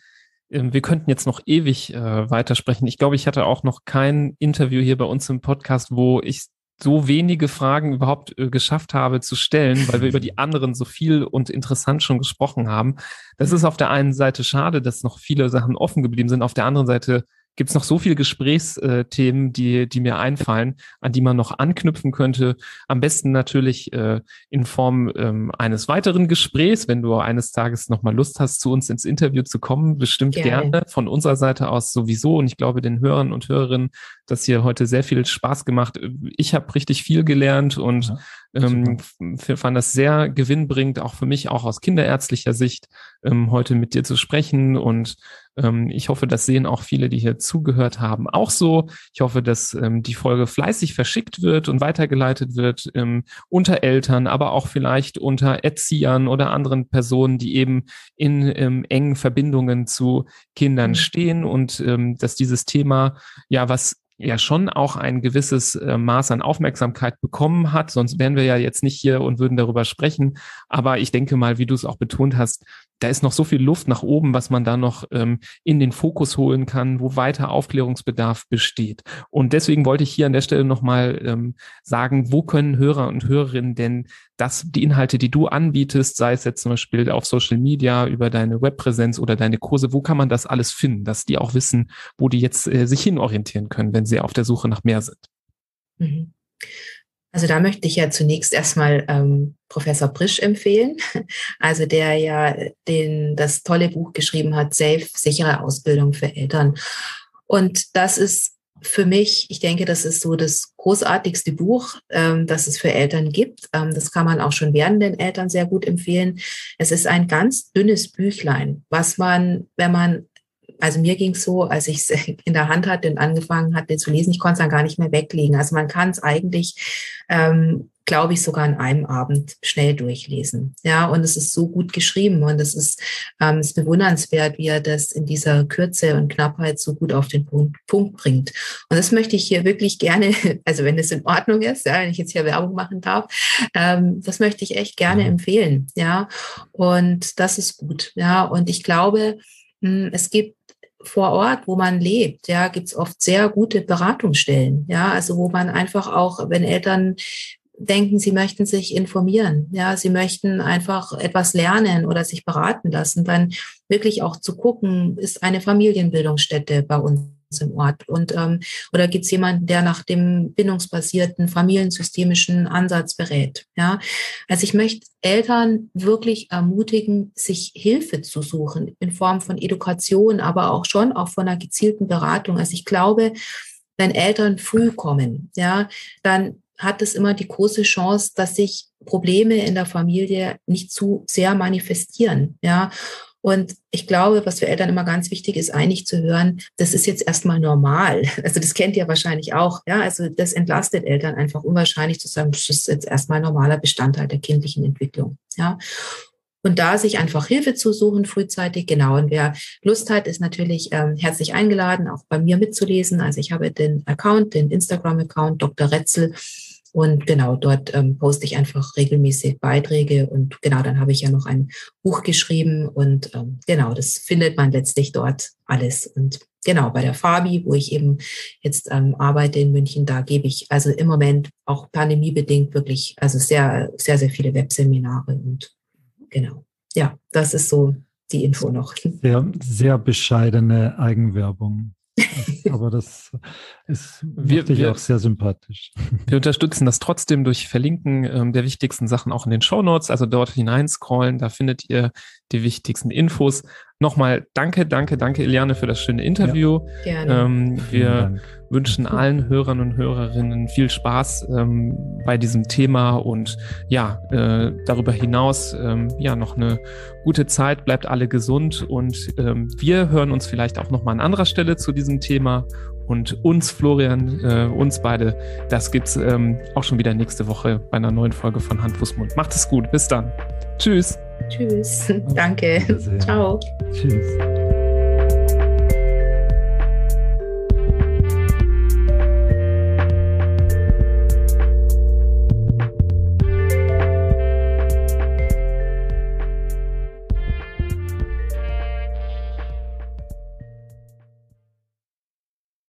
äh, wir könnten jetzt noch ewig äh, weitersprechen. Ich glaube, ich hatte auch noch kein Interview hier bei uns im Podcast, wo ich so wenige Fragen überhaupt äh, geschafft habe zu stellen, weil wir über die anderen so viel und interessant schon gesprochen haben. Das ist auf der einen Seite schade, dass noch viele Sachen offen geblieben sind. Auf der anderen Seite gibt es noch so viele Gesprächsthemen, die, die mir einfallen, an die man noch anknüpfen könnte. Am besten natürlich äh, in Form ähm, eines weiteren Gesprächs, wenn du eines Tages nochmal Lust hast, zu uns ins Interview zu kommen. Bestimmt gerne. gerne. Von unserer Seite aus sowieso. Und ich glaube, den Hörern und Hörerinnen, dass hier heute sehr viel Spaß gemacht. Ich habe richtig viel gelernt und ja. Ähm, fand das sehr gewinnbringend, auch für mich, auch aus kinderärztlicher Sicht, ähm, heute mit dir zu sprechen. Und ähm, ich hoffe, das sehen auch viele, die hier zugehört haben, auch so. Ich hoffe, dass ähm, die Folge fleißig verschickt wird und weitergeleitet wird ähm, unter Eltern, aber auch vielleicht unter Erziehern oder anderen Personen, die eben in ähm, engen Verbindungen zu Kindern mhm. stehen und dass dieses Thema, ja, was ja schon auch ein gewisses äh, Maß an Aufmerksamkeit bekommen hat. Sonst wären wir ja jetzt nicht hier und würden darüber sprechen. Aber ich denke mal, wie du es auch betont hast, da ist noch so viel Luft nach oben, was man da noch ähm, in den Fokus holen kann, wo weiter Aufklärungsbedarf besteht. Und deswegen wollte ich hier an der Stelle nochmal ähm, sagen, wo können Hörer und Hörerinnen denn das, die Inhalte, die du anbietest, sei es jetzt zum Beispiel auf Social Media, über deine Webpräsenz oder deine Kurse, wo kann man das alles finden, dass die auch wissen, wo die jetzt äh, sich hinorientieren können, wenn sie auf der Suche nach mehr sind? Mhm. Also da möchte ich ja zunächst erstmal ähm, Professor Brisch empfehlen, also der ja den, das tolle Buch geschrieben hat, Safe, sichere Ausbildung für Eltern. Und das ist für mich, ich denke, das ist so das großartigste Buch, ähm, das es für Eltern gibt. Ähm, das kann man auch schon während den Eltern sehr gut empfehlen. Es ist ein ganz dünnes Büchlein, was man, wenn man also mir ging es so, als ich es in der Hand hatte und angefangen hatte zu lesen, ich konnte es dann gar nicht mehr weglegen. Also man kann es eigentlich, ähm, glaube ich, sogar an einem Abend schnell durchlesen. Ja, und es ist so gut geschrieben und es ist, ähm, ist bewundernswert, wie er das in dieser Kürze und Knappheit so gut auf den Punkt, Punkt bringt. Und das möchte ich hier wirklich gerne, also wenn es in Ordnung ist, ja, wenn ich jetzt hier Werbung machen darf, ähm, das möchte ich echt gerne mhm. empfehlen. Ja, und das ist gut. Ja, und ich glaube, hm, es gibt vor Ort, wo man lebt, ja, gibt es oft sehr gute Beratungsstellen, ja, also wo man einfach auch, wenn Eltern denken, sie möchten sich informieren, ja, sie möchten einfach etwas lernen oder sich beraten lassen, dann wirklich auch zu gucken, ist eine Familienbildungsstätte bei uns im Ort und ähm, oder gibt es jemanden, der nach dem bindungsbasierten familiensystemischen Ansatz berät? Ja, also ich möchte Eltern wirklich ermutigen, sich Hilfe zu suchen in Form von Education, aber auch schon auch von einer gezielten Beratung. Also ich glaube, wenn Eltern früh kommen, ja, dann hat es immer die große Chance, dass sich Probleme in der Familie nicht zu sehr manifestieren, ja. Und ich glaube, was für Eltern immer ganz wichtig ist, eigentlich zu hören, das ist jetzt erstmal normal. Also das kennt ihr wahrscheinlich auch. Ja, also das entlastet Eltern einfach unwahrscheinlich zu sagen, das ist jetzt erstmal normaler Bestandteil der kindlichen Entwicklung. Ja. Und da sich einfach Hilfe zu suchen frühzeitig, genau. Und wer Lust hat, ist natürlich ähm, herzlich eingeladen, auch bei mir mitzulesen. Also ich habe den Account, den Instagram-Account Dr. Retzel und genau, dort ähm, poste ich einfach regelmäßig Beiträge und genau, dann habe ich ja noch ein Buch geschrieben und ähm, genau, das findet man letztlich dort alles. Und genau, bei der Fabi, wo ich eben jetzt ähm, arbeite in München, da gebe ich also im Moment auch pandemiebedingt wirklich, also sehr, sehr, sehr viele Webseminare und genau. Ja, das ist so die Info noch. Sehr, sehr bescheidene Eigenwerbung. Aber das ist wir, wir, auch sehr sympathisch. Wir unterstützen das trotzdem durch Verlinken ähm, der wichtigsten Sachen auch in den Show Notes. Also dort hineinscrollen, da findet ihr die wichtigsten Infos. Nochmal danke, danke, danke, Eliane, für das schöne Interview. Ja, gerne. Ähm, wir wünschen allen Hörern und Hörerinnen viel Spaß ähm, bei diesem Thema und ja, äh, darüber hinaus ähm, ja noch eine gute Zeit, bleibt alle gesund und ähm, wir hören uns vielleicht auch nochmal an anderer Stelle zu diesem Thema und uns, Florian, äh, uns beide, das gibt's ähm, auch schon wieder nächste Woche bei einer neuen Folge von Hand, Fuß, Mund. Macht es gut. Bis dann. Tschüss. Tschüss. Danke. Ciao. Tschüss.